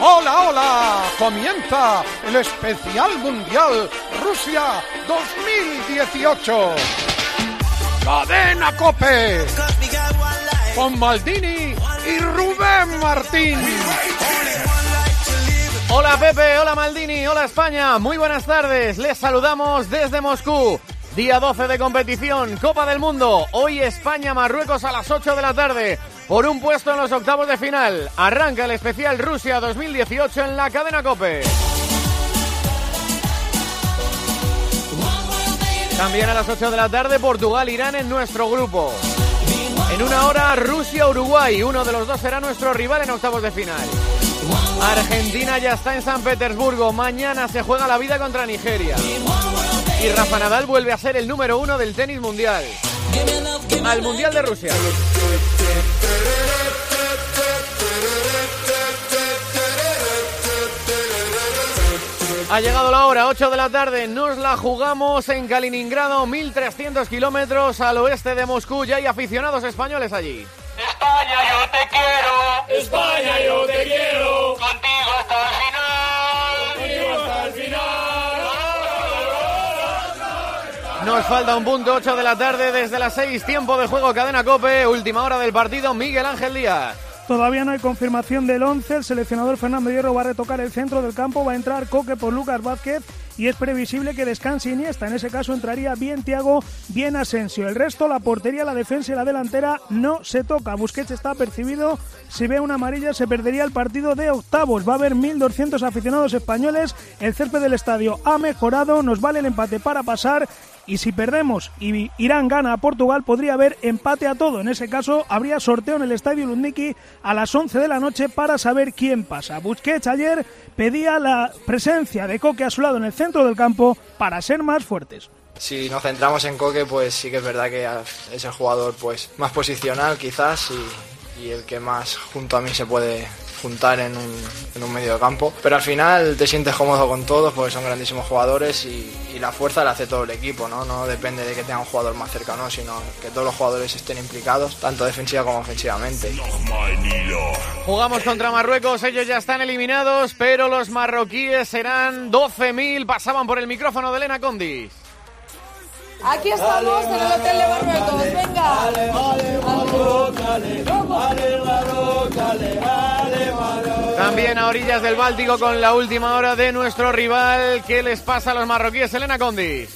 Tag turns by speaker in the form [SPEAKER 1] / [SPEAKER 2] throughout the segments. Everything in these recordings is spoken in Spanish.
[SPEAKER 1] Hola, hola. Comienza el especial mundial Rusia 2018. Cadena Cope. Con Maldini y Rubén Martín.
[SPEAKER 2] Hola Pepe, hola Maldini, hola España, muy buenas tardes, les saludamos desde Moscú. Día 12 de competición, Copa del Mundo. Hoy España-Marruecos a las 8 de la tarde. Por un puesto en los octavos de final. Arranca el especial Rusia 2018 en la cadena Cope. También a las 8 de la tarde Portugal-Irán en nuestro grupo. En una hora Rusia-Uruguay. Uno de los dos será nuestro rival en octavos de final. Argentina ya está en San Petersburgo. Mañana se juega la vida contra Nigeria. Y Rafa Nadal vuelve a ser el número uno del tenis mundial. Al Mundial de Rusia. Ha llegado la hora, 8 de la tarde, nos la jugamos en Kaliningrado, 1300 kilómetros al oeste de Moscú, ya hay aficionados españoles allí.
[SPEAKER 3] España, yo te quiero.
[SPEAKER 4] España, yo te quiero.
[SPEAKER 3] Contigo hasta el final.
[SPEAKER 4] Contigo hasta el final.
[SPEAKER 2] Nos falta un punto, 8 de la tarde, desde las 6, tiempo de juego, cadena cope, última hora del partido, Miguel Ángel Díaz.
[SPEAKER 5] Todavía no hay confirmación del 11. El seleccionador Fernando Hierro va a retocar el centro del campo. Va a entrar Coque por Lucas Vázquez y es previsible que descanse Iniesta. En ese caso entraría bien Tiago, bien Asensio. El resto, la portería, la defensa y la delantera no se toca. Busquets está percibido. Si ve una amarilla se perdería el partido de octavos. Va a haber 1.200 aficionados españoles. El césped del estadio ha mejorado. Nos vale el empate para pasar y si perdemos y Irán gana a Portugal, podría haber empate a todo. En ese caso, habría sorteo en el Estadio Lundiki a las 11 de la noche para saber quién pasa. Busquets ayer pedía la presencia de Coque a su lado en el centro del campo para ser más fuertes.
[SPEAKER 6] Si nos centramos en Coque, pues sí que es verdad que es el jugador pues más posicional quizás y el que más junto a mí se puede juntar en un, en un medio de campo. Pero al final te sientes cómodo con todos porque son grandísimos jugadores y, la fuerza la hace todo el equipo, ¿no? No depende de que tenga un jugador más cercano, sino que todos los jugadores estén implicados, tanto defensiva como ofensivamente.
[SPEAKER 2] Jugamos contra Marruecos, ellos ya están eliminados, pero los marroquíes serán 12.000, pasaban por el micrófono de Elena Condis.
[SPEAKER 7] Aquí estamos en el Hotel de Marruecos, venga.
[SPEAKER 2] También a orillas del Báltico con la última hora de nuestro rival. ¿Qué les pasa a los marroquíes, Elena Condis?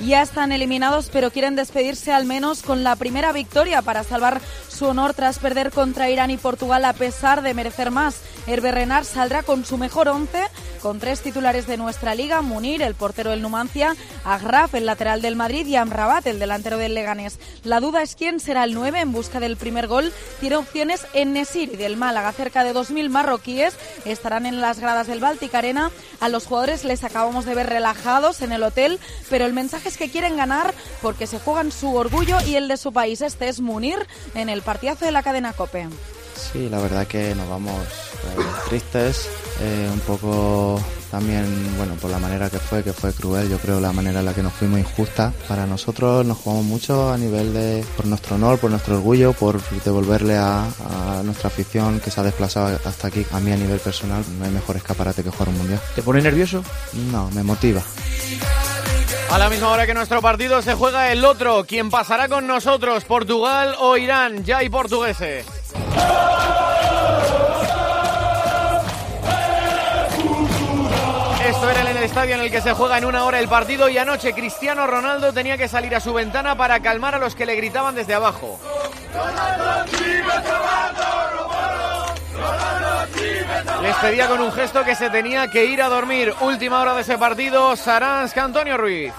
[SPEAKER 7] Ya están eliminados, pero quieren despedirse al menos con la primera victoria para salvar su honor tras perder contra Irán y Portugal a pesar de merecer más. Hervé Renard saldrá con su mejor once, con tres titulares de nuestra liga, Munir, el portero del Numancia, Agraf, el lateral del Madrid y Amrabat, el delantero del Leganés. La duda es quién será el 9 en busca del primer gol. Tiene opciones en Nesiri del Málaga. Cerca de 2.000 marroquíes estarán en las gradas del Baltic Arena. A los jugadores les acabamos de ver relajados en el hotel, pero el mensaje es que quieren ganar porque se juegan su orgullo y el de su país. Este es Munir en el partidazo de la cadena COPE.
[SPEAKER 8] Sí, la verdad que nos vamos eh, tristes, eh, un poco también, bueno, por la manera que fue, que fue cruel, yo creo la manera en la que nos fuimos injusta. Para nosotros nos jugamos mucho a nivel de, por nuestro honor, por nuestro orgullo, por devolverle a, a nuestra afición que se ha desplazado hasta aquí. A mí a nivel personal no hay mejor escaparate que jugar un mundial.
[SPEAKER 9] ¿Te pone nervioso?
[SPEAKER 8] No, me motiva.
[SPEAKER 2] A la misma hora que nuestro partido se juega el otro. ¿Quién pasará con nosotros? ¿Portugal o Irán? Ya hay portugueses. Esto era en el estadio en el que se juega en una hora el partido y anoche Cristiano Ronaldo tenía que salir a su ventana para calmar a los que le gritaban desde abajo. Les pedía con un gesto que se tenía que ir a dormir. Última hora de ese partido, Saransk, Antonio Ruiz.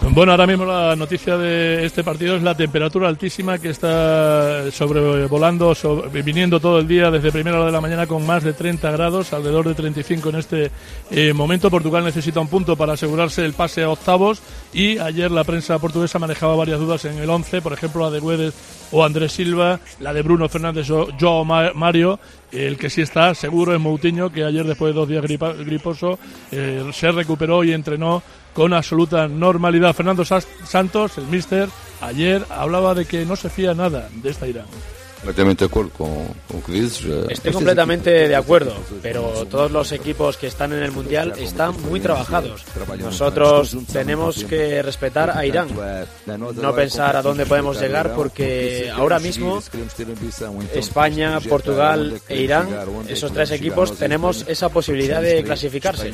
[SPEAKER 10] Bueno, ahora mismo la noticia de este partido es la temperatura altísima que está sobrevolando, sobre, viniendo todo el día desde primera hora de la mañana con más de 30 grados, alrededor de 35 en este eh, momento. Portugal necesita un punto para asegurarse el pase a octavos y ayer la prensa portuguesa manejaba varias dudas en el 11, por ejemplo la de Guedes o Andrés Silva, la de Bruno Fernández o Joao Mario. El que sí está seguro es Moutinho, que ayer después de dos días griposo eh, se recuperó y entrenó con absoluta normalidad. Fernando Santos, el míster, ayer hablaba de que no se fía nada de esta Irán.
[SPEAKER 11] Completamente de acuerdo con, con Chris.
[SPEAKER 12] Estoy completamente de acuerdo, pero todos los equipos que están en el Mundial están muy trabajados. Nosotros tenemos que respetar a Irán, no pensar a dónde podemos llegar porque ahora mismo España, Portugal e Irán, esos tres equipos, tenemos esa posibilidad de clasificarse.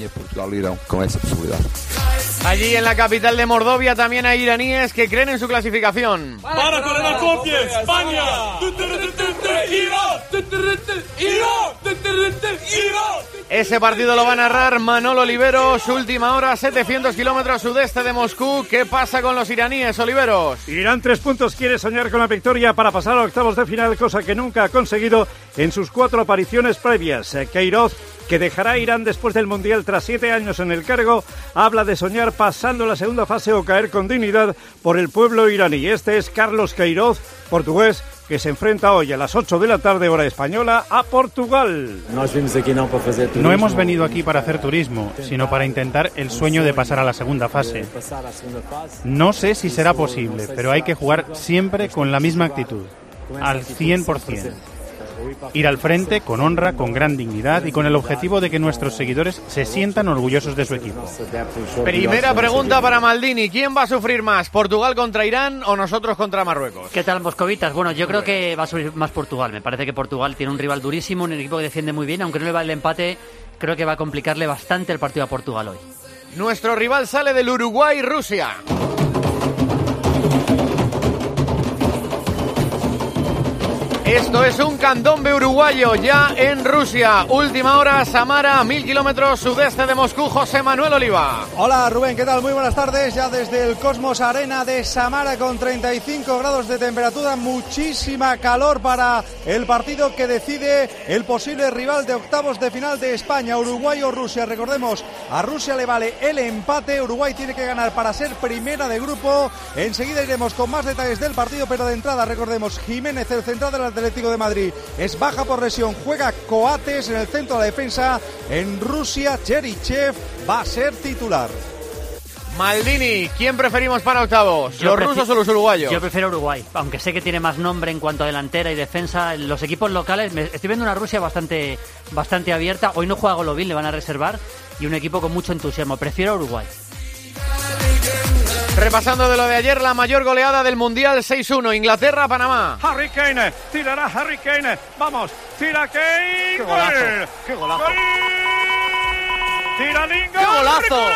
[SPEAKER 2] Allí en la capital de Mordovia también hay iraníes que creen en su clasificación.
[SPEAKER 13] ¡Para con el! ¡España!
[SPEAKER 2] Ese partido lo va a narrar Manolo Oliveros, última hora, 700 kilómetros sudeste de Moscú. ¿Qué pasa con los iraníes, Oliveros?
[SPEAKER 1] Irán tres puntos quiere soñar con la victoria para pasar a octavos de final, cosa que nunca ha conseguido en sus cuatro apariciones previas. Keiroz que dejará Irán después del Mundial tras siete años en el cargo, habla de soñar pasando la segunda fase o caer con dignidad por el pueblo iraní. Este es Carlos Queiroz, portugués, que se enfrenta hoy a las 8 de la tarde hora española a Portugal.
[SPEAKER 14] No hemos venido aquí para hacer turismo, sino para intentar el sueño de pasar a la segunda fase. No sé si será posible, pero hay que jugar siempre con la misma actitud, al 100% ir al frente con honra, con gran dignidad y con el objetivo de que nuestros seguidores se sientan orgullosos de su equipo.
[SPEAKER 2] Primera pregunta para Maldini. ¿Quién va a sufrir más? ¿Portugal contra Irán o nosotros contra Marruecos?
[SPEAKER 15] ¿Qué tal, Moscovitas? Bueno, yo creo que va a sufrir más Portugal. Me parece que Portugal tiene un rival durísimo, un equipo que defiende muy bien. Aunque no le va el empate, creo que va a complicarle bastante el partido a Portugal hoy.
[SPEAKER 2] Nuestro rival sale del Uruguay-Rusia. Esto es un candombe uruguayo ya en Rusia. Última hora, Samara, mil kilómetros sudeste de Moscú, José Manuel Oliva.
[SPEAKER 16] Hola Rubén, ¿qué tal? Muy buenas tardes. Ya desde el Cosmos Arena de Samara con 35 grados de temperatura, muchísima calor para el partido que decide el posible rival de octavos de final de España, Uruguay o Rusia. Recordemos, a Rusia le vale el empate, Uruguay tiene que ganar para ser primera de grupo. Enseguida iremos con más detalles del partido, pero de entrada recordemos Jiménez, el central de la Atlético de Madrid es baja por lesión, juega Coates en el centro de la defensa. En Rusia, Cherichev va a ser titular.
[SPEAKER 2] Maldini, ¿quién preferimos para octavos? ¿Los rusos o los uruguayos?
[SPEAKER 15] Yo prefiero Uruguay, aunque sé que tiene más nombre en cuanto a delantera y defensa. Los equipos locales, estoy viendo una Rusia bastante, bastante abierta. Hoy no juega Golovin, le van a reservar. Y un equipo con mucho entusiasmo. Prefiero Uruguay.
[SPEAKER 2] Repasando de lo de ayer, la mayor goleada del Mundial 6-1, Inglaterra-Panamá.
[SPEAKER 1] Harry Kane, tirará Harry Kane, vamos, tira Kane.
[SPEAKER 2] ¡Qué golazo!
[SPEAKER 1] ¡Qué golazo! ¡Tira
[SPEAKER 2] ¡Qué golazo!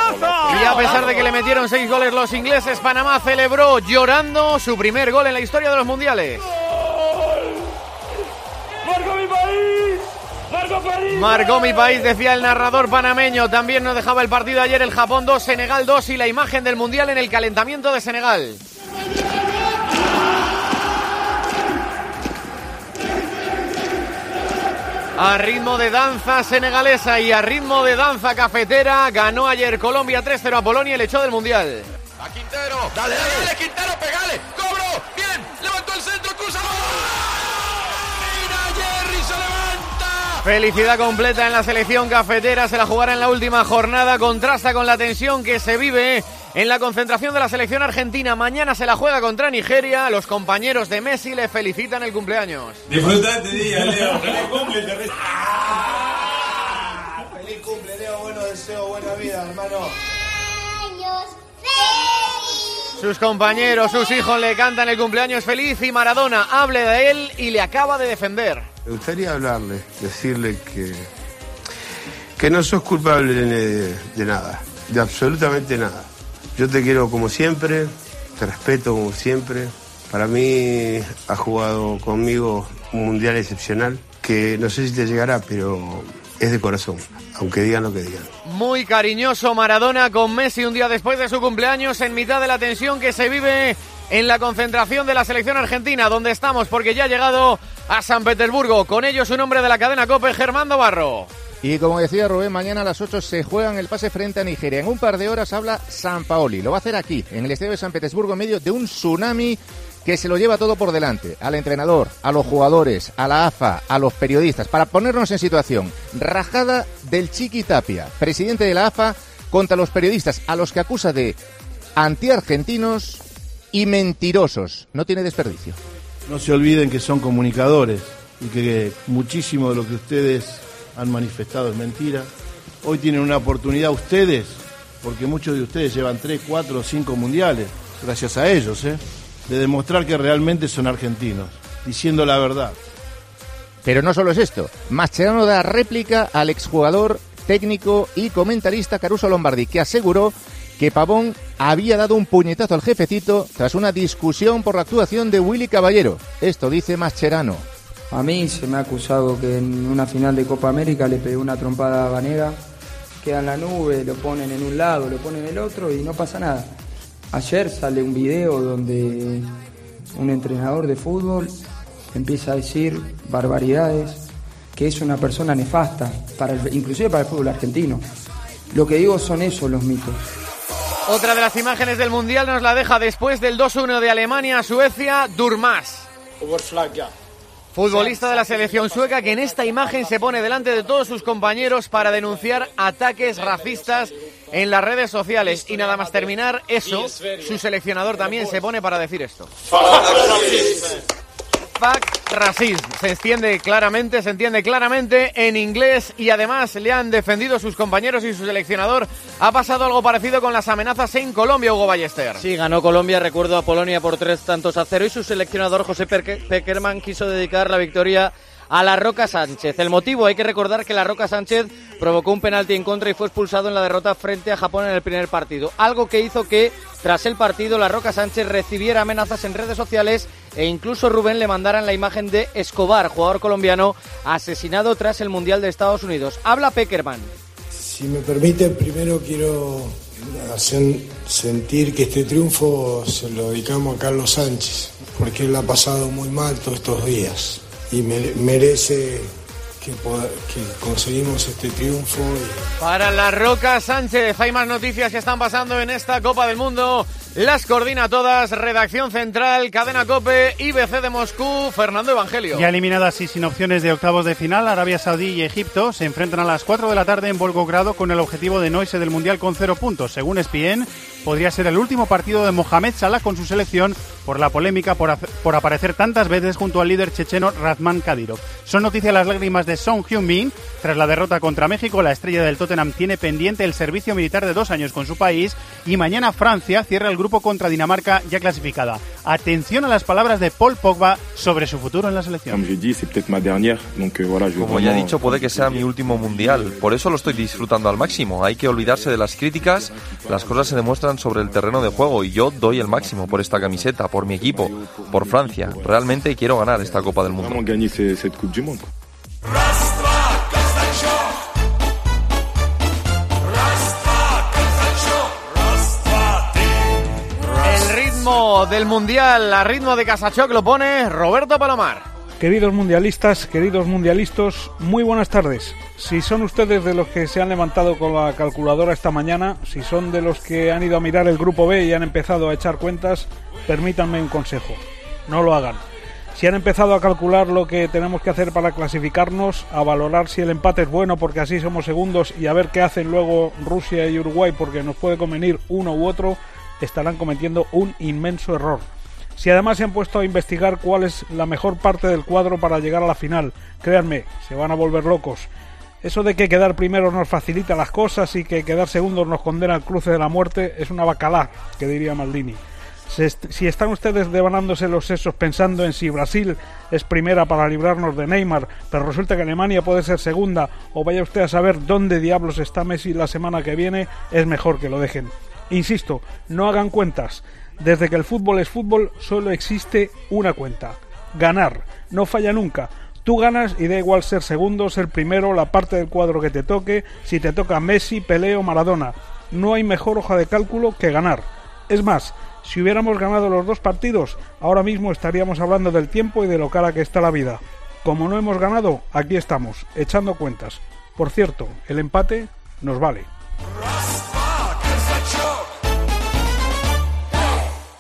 [SPEAKER 2] Y a pesar de que le metieron seis goles los ingleses, Panamá celebró llorando su primer gol en la historia de los mundiales.
[SPEAKER 13] ¡Marco mi país!
[SPEAKER 2] Marcó mi país, decía el narrador panameño. También nos dejaba el partido ayer el Japón 2, Senegal 2 y la imagen del Mundial en el calentamiento de Senegal. A ritmo de danza senegalesa y a ritmo de danza cafetera, ganó ayer Colombia 3-0 a Polonia y le echó del Mundial.
[SPEAKER 17] A Quintero, dale, dale, dale, Quintero, pegale, cobro, bien, levantó el centro, cruza.
[SPEAKER 2] Felicidad completa en la selección cafetera, se la jugará en la última jornada, contrasta con la tensión que se vive en la concentración de la selección argentina. Mañana se la juega contra Nigeria, los compañeros de Messi le felicitan el cumpleaños.
[SPEAKER 13] Disfruta este día, Leo. Feliz cumple,
[SPEAKER 16] Feliz cumple, Leo. Bueno deseo, buena vida, hermano.
[SPEAKER 2] Sus compañeros, sus hijos le cantan el cumpleaños feliz y Maradona hable de él y le acaba de defender.
[SPEAKER 18] Me gustaría hablarle, decirle que, que no sos culpable de, nada, de absolutamente nada. Yo te quiero como siempre, te respeto como siempre. Para mí ha jugado conmigo un mundial excepcional que no sé si te llegará, pero es de corazón, aunque digan lo que digan.
[SPEAKER 2] Muy cariñoso Maradona con Messi un día después de su cumpleaños en mitad de la tensión que se vive en la concentración de la selección argentina, donde estamos porque ya ha llegado a San Petersburgo. Con ellos un hombre de la cadena COPE, Germando Barro.
[SPEAKER 19] Y como decía Rubén, mañana a las 8 se juegan el pase frente a Nigeria. En un par de horas habla San Paoli. Lo va a hacer aquí, en el estadio de San Petersburgo, en medio de un tsunami que se lo lleva todo por delante. Al entrenador, a los jugadores, a la AFA, a los periodistas. Para ponernos en situación, rajada del Chiqui Tapia, presidente de la AFA, contra los periodistas, a los que acusa de antiargentinos y mentirosos. No tiene desperdicio.
[SPEAKER 20] No se olviden que son comunicadores y que muchísimo de lo que ustedes han manifestado es mentira. Hoy tienen una oportunidad ustedes, porque muchos de ustedes llevan 3, 4 o 5 mundiales, gracias a ellos, ¿eh? de demostrar que realmente son argentinos, diciendo la verdad.
[SPEAKER 19] Pero no solo es esto. Mascherano da réplica al exjugador, técnico y comentarista Caruso Lombardi, que aseguró que Pavón había dado un puñetazo al jefecito tras una discusión por la actuación de Willy Caballero. Esto dice Mascherano.
[SPEAKER 21] A mí se me ha acusado que en una final de Copa América le pegué una trompada a Vanega, queda en la nube, lo ponen en un lado, lo ponen en el otro y no pasa nada. Ayer sale un video donde un entrenador de fútbol empieza a decir barbaridades, que es una persona nefasta, para inclusive para el fútbol argentino. Lo que digo son esos los mitos.
[SPEAKER 2] Otra de las imágenes del Mundial nos la deja después del 2-1 de Alemania Suecia, Durmas. Futbolista de la selección sueca que en esta imagen se pone delante de todos sus compañeros para denunciar ataques racistas en las redes sociales. Y nada más terminar eso, su seleccionador también se pone para decir esto. Fuck. Se entiende claramente, se entiende claramente en inglés y además le han defendido sus compañeros y su seleccionador. Ha pasado algo parecido con las amenazas en Colombia, Hugo Ballester.
[SPEAKER 12] Sí, ganó Colombia, recuerdo a Polonia por tres tantos a cero y su seleccionador José Peckerman quiso dedicar la victoria a la Roca Sánchez. El motivo, hay que recordar que la Roca Sánchez provocó un penalti en contra y fue expulsado en la derrota frente a Japón en el primer partido. Algo que hizo que, tras el partido, la Roca Sánchez recibiera amenazas en redes sociales e incluso Rubén le mandaran la imagen de Escobar, jugador colombiano asesinado tras el Mundial de Estados Unidos. Habla Peckerman.
[SPEAKER 22] Si me permite, primero quiero sentir que este triunfo se lo dedicamos a Carlos Sánchez, porque él ha pasado muy mal todos estos días y merece que, conseguimos este triunfo.
[SPEAKER 2] Para la Roca Sánchez, hay más noticias que están pasando en esta Copa del Mundo. Las coordina todas, redacción central, cadena Cope, IBC de Moscú, Fernando Evangelio.
[SPEAKER 14] Ya eliminadas y sin opciones de octavos de final, Arabia Saudí y Egipto se enfrentan a las 4 de la tarde en Volgogrado con el objetivo de no irse del Mundial con cero puntos. Según ESPN, podría ser el último partido de Mohamed Salah con su selección por la polémica por, por aparecer tantas veces junto al líder checheno Razman Kadyrov. Son noticias las lágrimas de Song Hyun-min. Tras la derrota contra México, la estrella del Tottenham tiene pendiente el servicio militar de dos años con su país y mañana Francia cierra el grupo contra Dinamarca ya clasificada. Atención a las palabras de Paul Pogba sobre su futuro en la selección.
[SPEAKER 23] Como ya he dicho, puede que sea mi último mundial. Por eso lo estoy disfrutando al máximo. Hay que olvidarse de las críticas. Las cosas se demuestran sobre el terreno de juego y yo doy el máximo por esta camiseta, por mi equipo, por Francia. Realmente quiero ganar esta Copa del Mundo.
[SPEAKER 2] Del Mundial a ritmo de Casachoc lo pone Roberto Palomar.
[SPEAKER 24] Queridos mundialistas, queridos mundialistas, muy buenas tardes. Si son ustedes de los que se han levantado con la calculadora esta mañana, si son de los que han ido a mirar el grupo B y han empezado a echar cuentas, permítanme un consejo. No lo hagan. Si han empezado a calcular lo que tenemos que hacer para clasificarnos, a valorar si el empate es bueno porque así somos segundos y a ver qué hacen luego Rusia y Uruguay porque nos puede convenir uno u otro, estarán cometiendo un inmenso error. Si además se han puesto a investigar cuál es la mejor parte del cuadro para llegar a la final, créanme, se van a volver locos. Eso de que quedar primero nos facilita las cosas y que quedar segundos nos condena al cruce de la muerte es una bacalá, que diría Maldini. Si están ustedes devanándose los sesos pensando en si Brasil es primera para librarnos de Neymar, pero resulta que Alemania puede ser segunda, o vaya usted a saber dónde diablos está Messi la semana que viene, es mejor que lo dejen. Insisto, no hagan cuentas. Desde que el fútbol es fútbol, solo existe una cuenta. Ganar. No falla nunca. Tú ganas y da igual ser segundo, ser primero, la parte del cuadro que te toque, si te toca Messi, Peleo, Maradona. No hay mejor hoja de cálculo que ganar. Es más, si hubiéramos ganado los dos partidos, ahora mismo estaríamos hablando del tiempo y de lo cara que está la vida. Como no hemos ganado, aquí estamos, echando cuentas. Por cierto, el empate nos vale.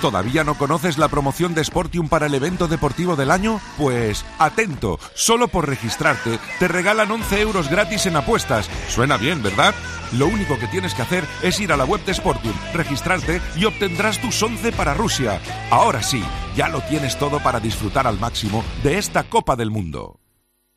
[SPEAKER 25] ¿Todavía no conoces la promoción de Sportium para el evento deportivo del año? Pues atento, solo por registrarte te regalan 11 euros gratis en apuestas. Suena bien, ¿verdad? Lo único que tienes que hacer es ir a la web de Sportium, registrarte y obtendrás tus 11 para Rusia. Ahora sí, ya lo tienes todo para disfrutar al máximo de esta Copa del Mundo.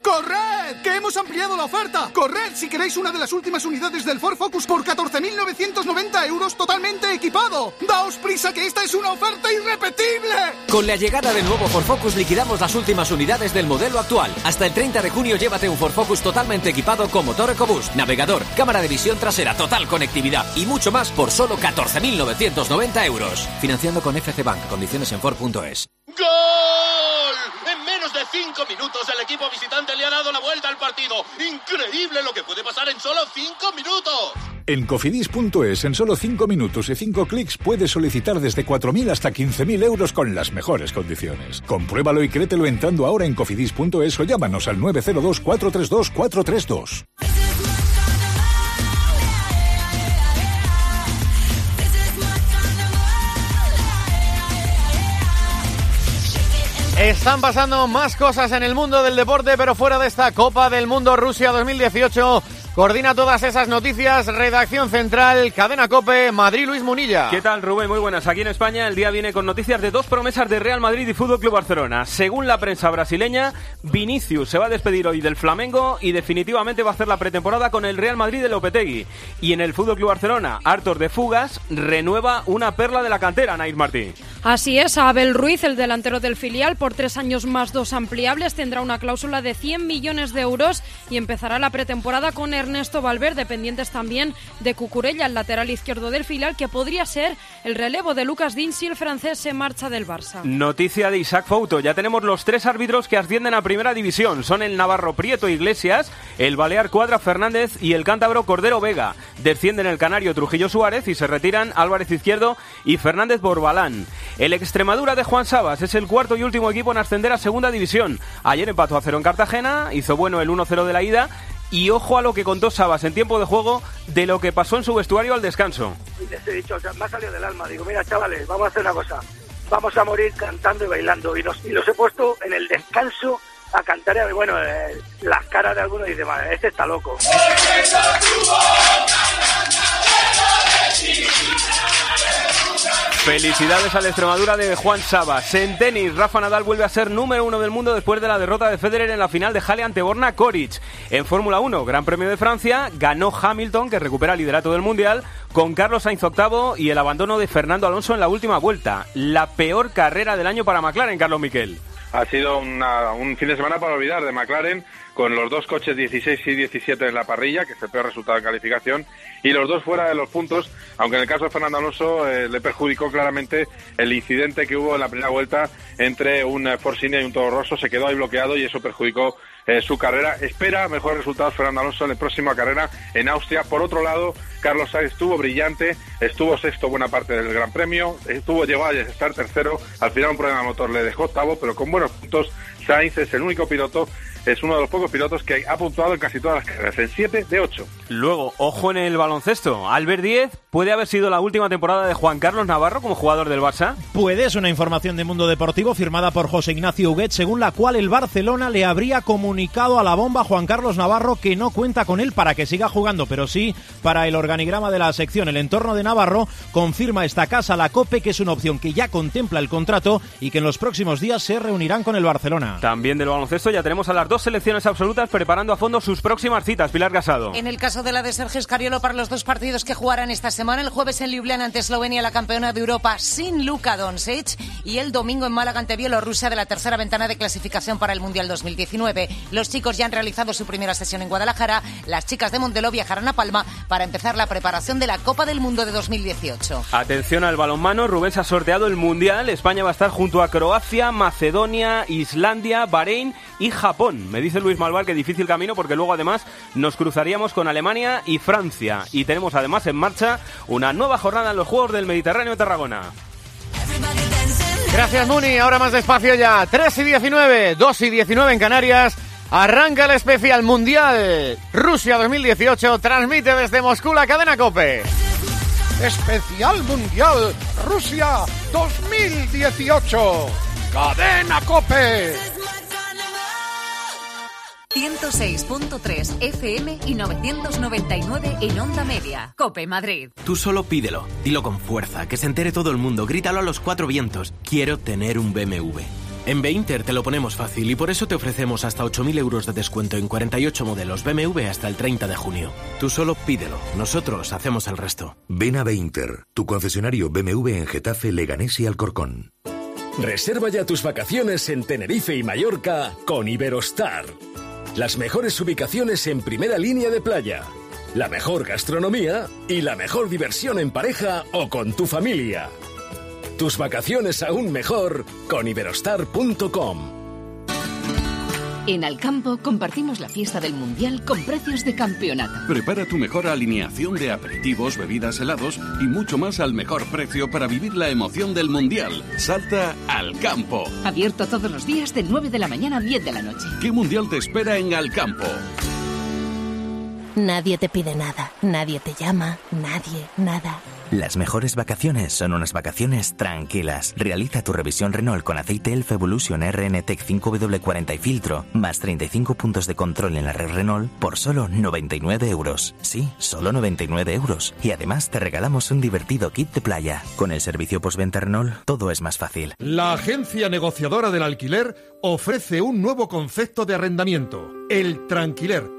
[SPEAKER 26] ¡Corred! ¡Que hemos ampliado la oferta! ¡Corred si queréis una de las últimas unidades del Ford Focus por 14.990 euros totalmente equipado! ¡Daos prisa que esta es una oferta irrepetible!
[SPEAKER 27] Con la llegada del nuevo Ford Focus liquidamos las últimas unidades del modelo actual. Hasta el 30 de junio llévate un Ford Focus totalmente equipado con motor EcoBoost, navegador, cámara de visión trasera, total conectividad y mucho más por solo 14.990 euros. Financiando con FC Bank. Condiciones en Ford.es.
[SPEAKER 3] ¡Gol! De cinco minutos el equipo visitante le ha dado la vuelta al partido. Increíble lo que puede pasar en solo cinco minutos.
[SPEAKER 28] En cofidis.es, en solo 5 minutos y 5 clics, puedes solicitar desde 4.000 hasta 15.000 euros con las mejores condiciones. Compruébalo y créetelo entrando ahora en cofidis.es o llámanos al 902
[SPEAKER 2] Están pasando más cosas en el mundo del deporte, pero fuera de esta Copa del Mundo Rusia 2018. Coordina todas esas noticias, redacción central, cadena Cope, Madrid Luis Munilla.
[SPEAKER 29] ¿Qué tal Rubén? Muy buenas. Aquí en España el día viene con noticias de dos promesas de Real Madrid y Fútbol Club Barcelona. Según la prensa brasileña, Vinicius se va a despedir hoy del Flamengo y definitivamente va a hacer la pretemporada con el Real Madrid de Lopetegui. Y en el Fútbol Club Barcelona, Arthur de Fugas renueva una perla de la cantera, Nair Martín.
[SPEAKER 30] Así es, Abel Ruiz, el delantero del filial, por tres años más dos ampliables, tendrá una cláusula de 100 millones de euros y empezará la pretemporada con Ernesto Valverde, dependientes también de Cucurella, el lateral izquierdo del filial, que podría ser el relevo de Lucas Dean si el francés se marcha del Barça.
[SPEAKER 29] Noticia de Isaac Fouto. Ya tenemos los tres árbitros que ascienden a Primera División. Son el Navarro Prieto Iglesias, el Balear Cuadra Fernández y el Cántabro Cordero Vega. Descienden el Canario Trujillo Suárez y se retiran Álvarez Izquierdo y Fernández Borbalán. El Extremadura de Juan Sabas es el cuarto y último equipo en ascender a Segunda División. Ayer empató a cero en Cartagena, hizo bueno el 1-0 de la ida y ojo a lo que contó Sabas en tiempo de juego de lo que pasó en su vestuario al descanso.
[SPEAKER 31] Les he dicho, o sea, me ha salido del alma. Digo, mira, chavales, vamos a hacer una cosa. Vamos a morir cantando y bailando. Y los, y los he puesto en el descanso a cantar. Y, bueno, eh, las caras de algunos dicen, "Madre, este está loco.
[SPEAKER 29] Felicidades a la Extremadura de Juan Sabas. En tenis, Rafa Nadal vuelve a ser número uno del mundo después de la derrota de Federer en la final de Halle ante Borna Koric. En Fórmula 1, Gran Premio de Francia, ganó Hamilton, que recupera el liderato del Mundial, con Carlos Sainz octavo y el abandono de Fernando Alonso en la última vuelta. La peor carrera del año para McLaren, Carlos Miquel.
[SPEAKER 32] Ha sido una- un fin de semana para olvidar de McLaren, con los dos coches 16 y 17 en la parrilla, que es el peor resultado en calificación, y los dos fuera de los puntos, aunque en el caso de Fernando Alonso eh, le perjudicó claramente el incidente que hubo en la primera vuelta entre un eh, Force India y un Toro Rosso, se quedó ahí bloqueado y eso perjudicó eh, su carrera. Espera mejores resultados Fernando Alonso en la próxima carrera en Austria. Por otro lado, Carlos Sainz estuvo brillante, estuvo sexto buena parte del Gran Premio, estuvo llegó a estar tercero, al final un problema de motor le dejó octavo, pero con buenos puntos Sainz es el único piloto, es uno de los pocos pilotos que ha puntuado en casi todas las carreras, en 7 de 8.
[SPEAKER 29] Luego, ojo en el baloncesto. Albert Díez puede haber sido la última temporada de Juan Carlos Navarro como jugador del Barça.
[SPEAKER 33] Puede, es una información de Mundo Deportivo firmada por José Ignacio Huguet, según la cual el Barcelona le habría comunicado a la bomba a Juan Carlos Navarro que no cuenta con él para que siga jugando, pero sí para el organigrama de la sección. El entorno de Navarro confirma esta casa la COPE que es una opción que ya contempla el contrato y que en los próximos días se reunirán con el Barcelona.
[SPEAKER 29] También del baloncesto ya tenemos a las dos selecciones absolutas preparando a fondo sus próximas citas. Pilar Casado.
[SPEAKER 34] En el caso de la de Sergio Escariolo para los dos partidos que jugarán esta semana, el jueves en Ljubljana ante Eslovenia, la campeona de Europa sin Luka Doncic, y el domingo en Málaga ante Bielorrusia de la tercera ventana de clasificación para el Mundial 2019. Los chicos ya han realizado su primera sesión en Guadalajara, las chicas de Montelo viajarán a Palma para empezar la preparación de la Copa del Mundo de 2018.
[SPEAKER 29] Atención al balonmano, Rubén se ha sorteado el Mundial, España va a estar junto a Croacia, Macedonia, Islandia, Bahrein y Japón. Me dice Luis Malvar que difícil camino porque luego además nos cruzaríamos con Alemania y Francia. Y tenemos además en marcha una nueva jornada en los Juegos del Mediterráneo de Tarragona.
[SPEAKER 2] Gracias, Muni. Ahora más despacio ya. 3 y 19, 2 y 19 en Canarias. Arranca el especial mundial Rusia 2018. Transmite desde Moscú la cadena Cope.
[SPEAKER 1] Especial mundial Rusia 2018. Cadena Cope.
[SPEAKER 35] 106.3 FM y 999 en onda media. Cope Madrid.
[SPEAKER 27] Tú solo pídelo, dilo con fuerza, que se entere todo el mundo, grítalo a los cuatro vientos. Quiero tener un BMW. En Beinter te lo ponemos fácil y por eso te ofrecemos hasta 8.000 euros de descuento en 48 modelos BMW hasta el 30 de junio. Tú solo pídelo, nosotros hacemos el resto.
[SPEAKER 36] Ven a Beinter, tu concesionario BMW en Getafe, Leganés y Alcorcón.
[SPEAKER 37] Reserva ya tus vacaciones en Tenerife y Mallorca con Iberostar. Las mejores ubicaciones en primera línea de playa, la mejor gastronomía y la mejor diversión en pareja o con tu familia. Tus vacaciones aún mejor con iberostar.com.
[SPEAKER 35] En Alcampo compartimos la fiesta del Mundial con precios de campeonato.
[SPEAKER 20] Prepara tu mejor alineación de aperitivos, bebidas, helados y mucho más al mejor precio para vivir la emoción del Mundial. Salta al campo.
[SPEAKER 35] Abierto todos los días de 9 de la mañana a 10 de la noche.
[SPEAKER 20] ¿Qué Mundial te espera en Alcampo?
[SPEAKER 38] Nadie te pide nada, nadie te llama, nadie, nada.
[SPEAKER 39] Las mejores vacaciones son unas vacaciones tranquilas. Realiza tu revisión Renault con aceite Elf Evolution RNTEC 5W40 y filtro, más 35 puntos de control en la red Renault por solo 99 euros. Sí, solo 99 euros. Y además te regalamos un divertido kit de playa. Con el servicio postventa Renault, todo es más fácil.
[SPEAKER 40] La agencia negociadora del alquiler ofrece un nuevo concepto de arrendamiento, el tranquiler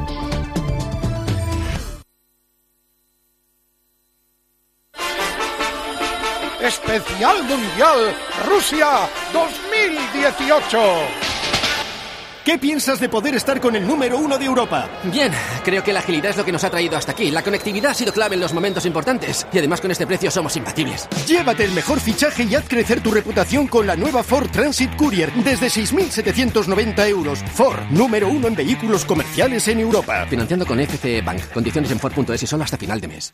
[SPEAKER 1] Especial Mundial Rusia 2018.
[SPEAKER 41] ¿Qué piensas de poder estar con el número uno de Europa?
[SPEAKER 42] Bien, creo que la agilidad es lo que nos ha traído hasta aquí. La conectividad ha sido clave en los momentos importantes. Y además con este precio somos imbatibles.
[SPEAKER 41] Llévate el mejor fichaje y haz crecer tu reputación con la nueva Ford Transit Courier desde 6.790 euros. Ford, número uno en vehículos comerciales en Europa.
[SPEAKER 42] Financiando con FCE Bank. Condiciones en Ford.es y solo hasta final de mes.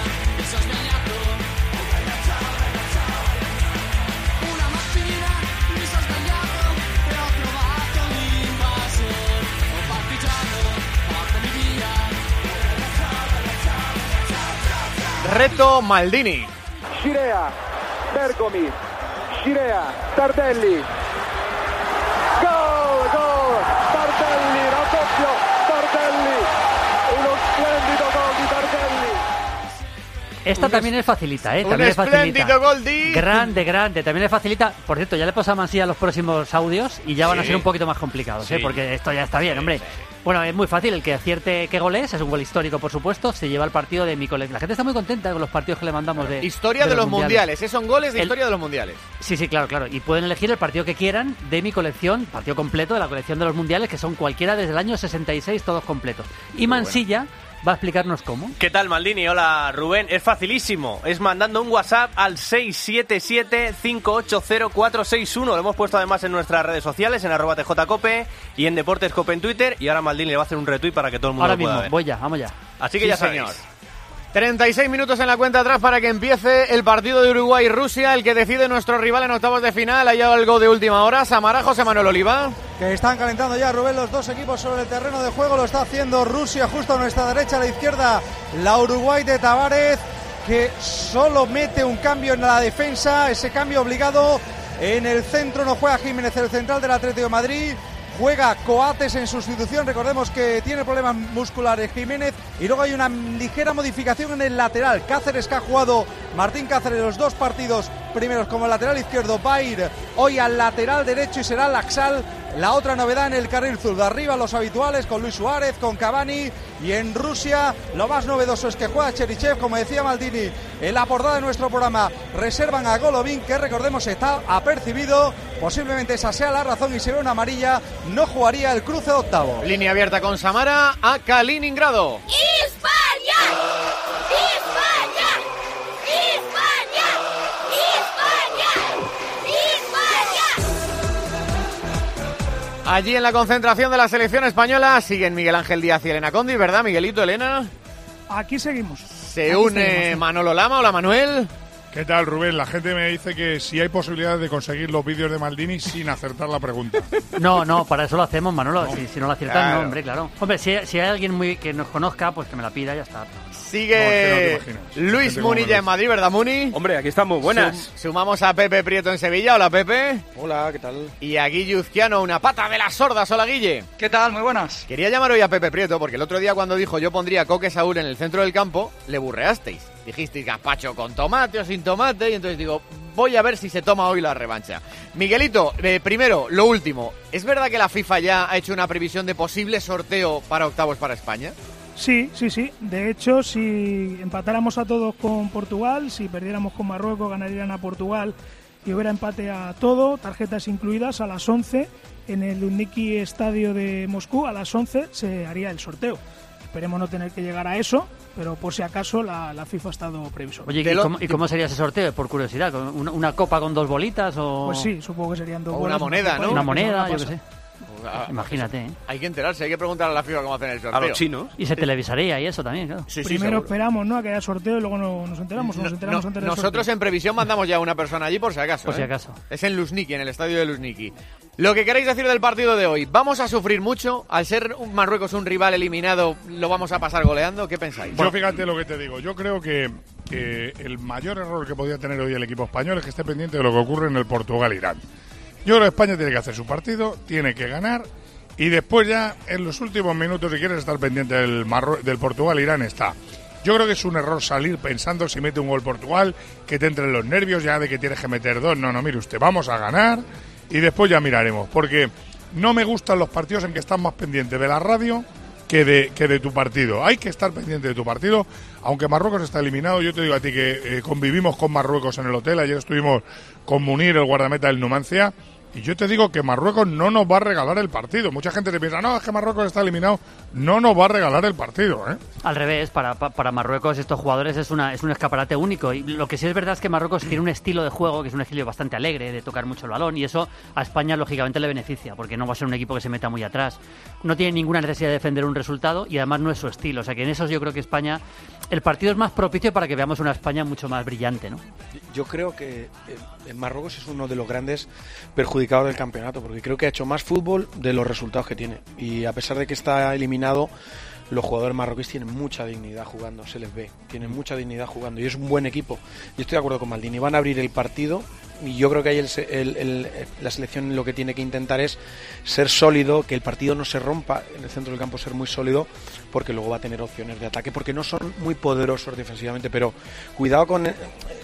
[SPEAKER 2] Reto Maldini.
[SPEAKER 43] Scirea, Bergomi, Scirea, Tardelli. Gol, gol, Tardelli, raddoppio, Tardelli. Uno splendido gol di Tardelli.
[SPEAKER 15] Esta también es facilita, ¿eh?
[SPEAKER 2] Un
[SPEAKER 15] También es facilita.
[SPEAKER 2] espléndido gol de-
[SPEAKER 15] Grande, grande. También es facilita. Por cierto, ya le paso a Mansilla los próximos audios y ya van a
[SPEAKER 2] Sí.
[SPEAKER 15] ser un poquito más complicados, ¿eh?
[SPEAKER 2] Sí.
[SPEAKER 15] Porque esto ya está bien, hombre. Bueno, es muy fácil. El que acierte qué gol es, es un gol histórico, por supuesto, se lleva el partido de mi colección. La gente está muy contenta con los partidos que le mandamos de.
[SPEAKER 2] Historia de, los mundiales. ¿eh? Son goles de
[SPEAKER 15] El-
[SPEAKER 2] historia de los mundiales.
[SPEAKER 15] Sí, sí, claro, claro. Y pueden elegir el partido que quieran de mi colección, partido completo de la colección de los mundiales, que son cualquiera desde el año 66, todos completos. Y Mansilla va a explicarnos cómo.
[SPEAKER 44] ¿Qué tal, Maldini? Hola, Rubén. Es facilísimo. Es mandando un WhatsApp al 677-580461. Lo hemos puesto además en nuestras redes sociales, en arroba tjcope y en Deportes Cope en Twitter. Y ahora Maldini le va a hacer un retweet para que todo el mundo
[SPEAKER 15] Ahora
[SPEAKER 44] lo pueda
[SPEAKER 15] mismo,
[SPEAKER 44] ver.
[SPEAKER 15] voy ya, vamos ya.
[SPEAKER 44] Así que
[SPEAKER 2] Sí,
[SPEAKER 44] ya
[SPEAKER 2] señor.
[SPEAKER 44] Sabéis.
[SPEAKER 2] 36 minutos en la cuenta atrás para que empiece el partido de Uruguay y Rusia, el que decide nuestro rival en octavos de final. Hay algo de última hora. Samara, José Manuel Oliva.
[SPEAKER 16] Que están calentando ya, Rubén, los dos equipos sobre el terreno de juego. Lo está haciendo Rusia justo a nuestra derecha, a la izquierda, la Uruguay de Tavares, que solo mete un cambio en la defensa, ese cambio obligado. En el centro no juega Jiménez, el central del Atlético de Madrid. Juega Coates en sustitución. Recordemos que tiene problemas musculares Jiménez. Y luego hay una ligera modificación en el lateral. Cáceres que ha jugado Martín Cáceres los dos partidos primeros como lateral izquierdo. Va a ir hoy al lateral derecho y será Laxal. La otra novedad en el carril zurdo. Arriba los habituales con Luis Suárez, con Cavani. Y en Rusia lo más novedoso es que juega Cherichev, como decía Maldini, en la portada de nuestro programa. Reservan a Golovin, que recordemos está apercibido. Posiblemente esa sea la razón y se ve una amarilla. No jugaría el cruce de octavo.
[SPEAKER 2] Línea abierta con Samara a Kaliningrado.
[SPEAKER 45] ¡España!
[SPEAKER 2] Allí en la concentración de la selección española siguen Miguel Ángel Díaz y Elena Condi, ¿verdad, Miguelito, Elena?
[SPEAKER 5] Aquí seguimos.
[SPEAKER 2] Se
[SPEAKER 5] Aquí
[SPEAKER 2] une
[SPEAKER 5] seguimos, sí.
[SPEAKER 2] Manolo Lama. Hola, Manuel.
[SPEAKER 46] ¿Qué tal, Rubén? La gente me dice que si hay posibilidad de conseguir los vídeos de Maldini sin acertar la pregunta.
[SPEAKER 15] No, no, para eso lo hacemos, Manolo. si, si no lo aciertan,
[SPEAKER 46] claro.
[SPEAKER 15] no, hombre, claro. Hombre, si, si hay alguien muy que nos conozca, pues que me la pida y ya está.
[SPEAKER 2] Sigue Luis Munilla en Madrid, ¿verdad, Muni?
[SPEAKER 29] Hombre, aquí estamos, buenas.
[SPEAKER 2] Sum- sumamos a Pepe Prieto en Sevilla. Hola, Pepe.
[SPEAKER 36] Hola, ¿qué tal?
[SPEAKER 2] Y a Guille Uzquiano, una pata de las sordas. Hola, Guille.
[SPEAKER 36] ¿Qué tal? Muy buenas.
[SPEAKER 2] Quería llamar hoy a Pepe Prieto porque el otro día cuando dijo yo pondría Coque Saúl en el centro del campo, le burreasteis. Dijisteis gazpacho con tomate o sin tomate y entonces digo, voy a ver si se toma hoy la revancha. Miguelito, eh, primero, lo último. ¿Es verdad que la FIFA ya ha hecho una previsión de posible sorteo para octavos para España?
[SPEAKER 5] Sí, sí, sí. De hecho, si empatáramos a todos con Portugal, si perdiéramos con Marruecos, ganarían a Portugal y hubiera empate a todo, tarjetas incluidas, a las 11 en el Uniki Estadio de Moscú, a las 11 se haría el sorteo. Esperemos no tener que llegar a eso, pero por si acaso la, la FIFA ha estado previsor.
[SPEAKER 15] Oye, ¿y cómo, y cómo sería ese sorteo? Por curiosidad, ¿con ¿una, una copa con dos bolitas o...?
[SPEAKER 5] Pues sí, supongo que serían dos
[SPEAKER 2] O una moneda, ¿no?
[SPEAKER 15] Una
[SPEAKER 5] que
[SPEAKER 15] moneda, yo qué sé. Imagínate, ¿eh?
[SPEAKER 2] Hay que enterarse, hay que preguntar a la FIFA cómo hacen el sorteo.
[SPEAKER 15] Y se televisaría y eso también, claro.
[SPEAKER 2] Sí, sí,
[SPEAKER 5] Primero
[SPEAKER 2] seguro.
[SPEAKER 5] esperamos ¿no? a que haya sorteo y luego no- nos enteramos. o nos enteramos
[SPEAKER 2] No,
[SPEAKER 5] antes del
[SPEAKER 2] nosotros
[SPEAKER 5] sorteo.
[SPEAKER 2] en previsión mandamos ya una persona allí por si acaso.
[SPEAKER 15] Por si
[SPEAKER 2] ¿eh?
[SPEAKER 15] acaso.
[SPEAKER 2] Es en Luzniki, en el estadio de Luzniki. Lo que queréis decir del partido de hoy, ¿vamos a sufrir mucho? Al ser un Marruecos un rival eliminado, ¿lo vamos a pasar goleando? ¿Qué pensáis?
[SPEAKER 46] Yo fíjate lo que te digo. Yo creo que, que el mayor error que podía tener hoy el equipo español es que esté pendiente de lo que ocurre en el Portugal-Irán. Yo creo que España tiene que hacer su partido, tiene que ganar y después ya en los últimos minutos, si quieres estar pendiente del, Marrue- del Portugal-Irán, está. Yo creo que es un error salir pensando si mete un gol Portugal, que te entren los nervios ya de que tienes que meter dos. No, no, mire usted, vamos a ganar y después ya miraremos. Porque no me gustan los partidos en que estás más pendiente de la radio que de, que de tu partido. Hay que estar pendiente de tu partido, aunque Marruecos está eliminado. Yo te digo a ti que eh, convivimos con Marruecos en el hotel. Ayer estuvimos con Munir, el guardameta del Numancia. Y yo te digo que Marruecos no nos va a regalar el partido. Mucha gente te piensa, no, es que Marruecos está eliminado. No nos va a regalar el partido, ¿eh?
[SPEAKER 15] Al revés, para, pa- para Marruecos estos jugadores es, una, es un escaparate único. Y lo que sí es verdad es que Marruecos tiene un estilo de juego que es un estilo bastante alegre, de tocar mucho el balón, y eso a España lógicamente le beneficia, porque no va a ser un equipo que se meta muy atrás. No tiene ninguna necesidad de defender un resultado y además no es su estilo. O sea que en eso yo creo que España, el partido es más propicio para que veamos una España mucho más brillante, ¿no?
[SPEAKER 36] Yo creo que eh, en Marruecos es uno de los grandes perjudicados del campeonato, porque creo que ha hecho más fútbol de los resultados que tiene. Y a pesar de que está eliminado, los jugadores marroquíes tienen mucha dignidad jugando, se les ve, tienen mucha dignidad jugando y es un buen equipo. Y estoy de acuerdo con Maldini, van a abrir el partido y yo creo que ahí el el- el- la selección lo que tiene que intentar es ser sólido, que el partido no se rompa en el centro del campo, ser muy sólido, porque luego va a tener opciones de ataque, porque no son muy poderosos defensivamente, pero cuidado con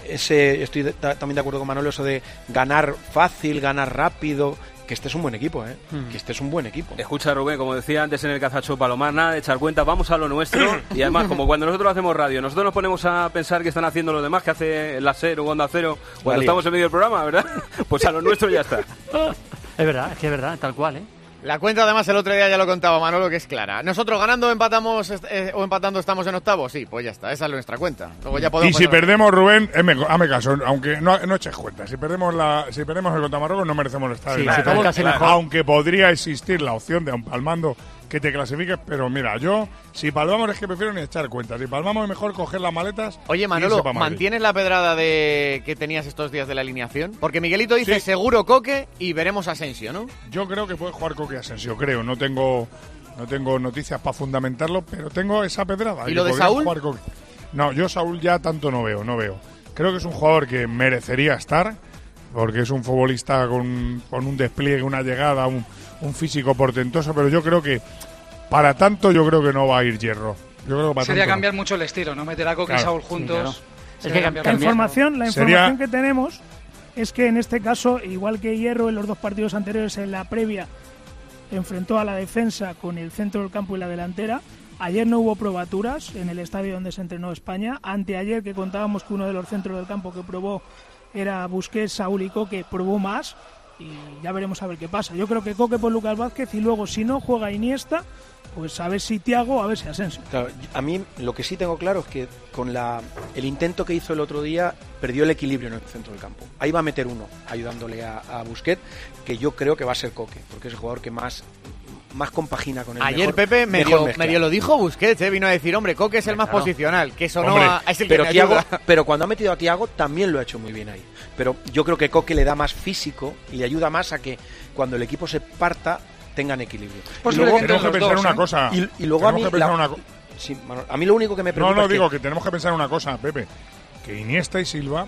[SPEAKER 36] ese, estoy de- ta- también de acuerdo con Manolo, eso de ganar fácil, ganar rápido, que este es un buen equipo, ¿eh?
[SPEAKER 29] Mm.
[SPEAKER 36] que este es un buen equipo.
[SPEAKER 29] Escucha Rubén, como decía antes en el cazacho Palomar, nada de echar cuenta, vamos a lo nuestro. Y además, como cuando nosotros hacemos radio, nosotros nos ponemos a pensar que están haciendo los demás, que hace la SER o Onda Cero, cuando estamos en medio del programa, ¿verdad? Pues a lo nuestro ya está.
[SPEAKER 15] Es verdad, es que es verdad, tal cual, ¿eh?
[SPEAKER 2] La cuenta además el otro día ya lo contaba Manolo, que es clara. Nosotros ganando o empatamos eh, o empatando estamos en octavos, sí, pues ya está, esa es nuestra cuenta. Luego ya
[SPEAKER 46] Y si
[SPEAKER 2] pasar-
[SPEAKER 46] perdemos, Rubén, hazme, hazme caso, aunque no, no eches cuenta, si perdemos la, si perdemos el contra Marruecos no merecemos estar
[SPEAKER 15] Sí,
[SPEAKER 46] en octavos,
[SPEAKER 15] casi mejor.
[SPEAKER 46] aunque podría existir la opción de palmando que te clasifiques, pero mira, yo si palmamos es que prefiero ni echar cuenta, si palmamos es mejor coger las maletas.
[SPEAKER 2] Oye, Manolo. ¿mantienes la pedrada de que tenías estos días de la alineación? Porque Miguelito dice
[SPEAKER 46] Sí.
[SPEAKER 2] seguro Coque y veremos Asensio, ¿no?
[SPEAKER 46] Yo creo que puede jugar Coque Asensio, creo, no tengo no tengo noticias para fundamentarlo, pero tengo esa pedrada.
[SPEAKER 2] ¿Y lo de Saúl?
[SPEAKER 46] jugar Coque. No, yo Saúl ya tanto no veo, no veo. Creo que es un jugador que merecería estar, porque es un futbolista con, con un despliegue, una llegada, un, un físico portentoso, pero yo creo que para tanto yo creo que no va a ir Hierro. Yo creo que para
[SPEAKER 47] Sería
[SPEAKER 46] tanto no.
[SPEAKER 47] cambiar mucho el estilo, ¿no? Meter a Coque y
[SPEAKER 46] Claro.
[SPEAKER 47] Saúl
[SPEAKER 46] Sí,
[SPEAKER 47] juntos.
[SPEAKER 46] claro.
[SPEAKER 47] sería cambiar
[SPEAKER 5] La información, la
[SPEAKER 46] Sería-
[SPEAKER 5] información que tenemos es que en este caso, igual que Hierro en los dos partidos anteriores en la previa enfrentó a la defensa con el centro del campo y la delantera. Ayer no hubo probaturas en el estadio donde se entrenó España. Anteayer que contábamos que uno de los centros del campo que probó era Busquets, Saúl y Coque, probó más y ya veremos a ver qué pasa. Yo creo que Coque por Lucas Vázquez y luego si no juega Iniesta, pues a ver si Tiago, a ver si Asensio.
[SPEAKER 36] Claro, a mí lo que sí tengo claro es que con la, el intento que hizo el otro día perdió el equilibrio en el centro del campo. Ahí va a meter uno ayudándole a, a Busquets, que yo creo que va a ser Coque, porque es el jugador que más, más compagina con el
[SPEAKER 2] Ayer
[SPEAKER 36] mejor-
[SPEAKER 2] Pepe medio, lo dijo Busquets, ¿eh? vino a decir, hombre, Coque es el más
[SPEAKER 36] Claro.
[SPEAKER 2] posicional, que eso no a- es el
[SPEAKER 36] pero,
[SPEAKER 2] que
[SPEAKER 36] Thiago- pero cuando ha metido a Tiago también lo ha hecho muy bien ahí. Pero yo creo que Coque le da más físico y le ayuda más a que cuando el equipo se parta tengan equilibrio.
[SPEAKER 46] Pues
[SPEAKER 36] y luego,
[SPEAKER 46] tenemos que pensar una cosa.
[SPEAKER 36] Y, y luego a mí,
[SPEAKER 46] Tenemos que pensar
[SPEAKER 36] la-
[SPEAKER 46] una co-
[SPEAKER 36] Sí, Manuel, a mí lo único que me
[SPEAKER 46] No,
[SPEAKER 36] preocupa
[SPEAKER 46] no,
[SPEAKER 36] es que-
[SPEAKER 46] digo que tenemos que pensar una cosa, Pepe. Que Iniesta y Silva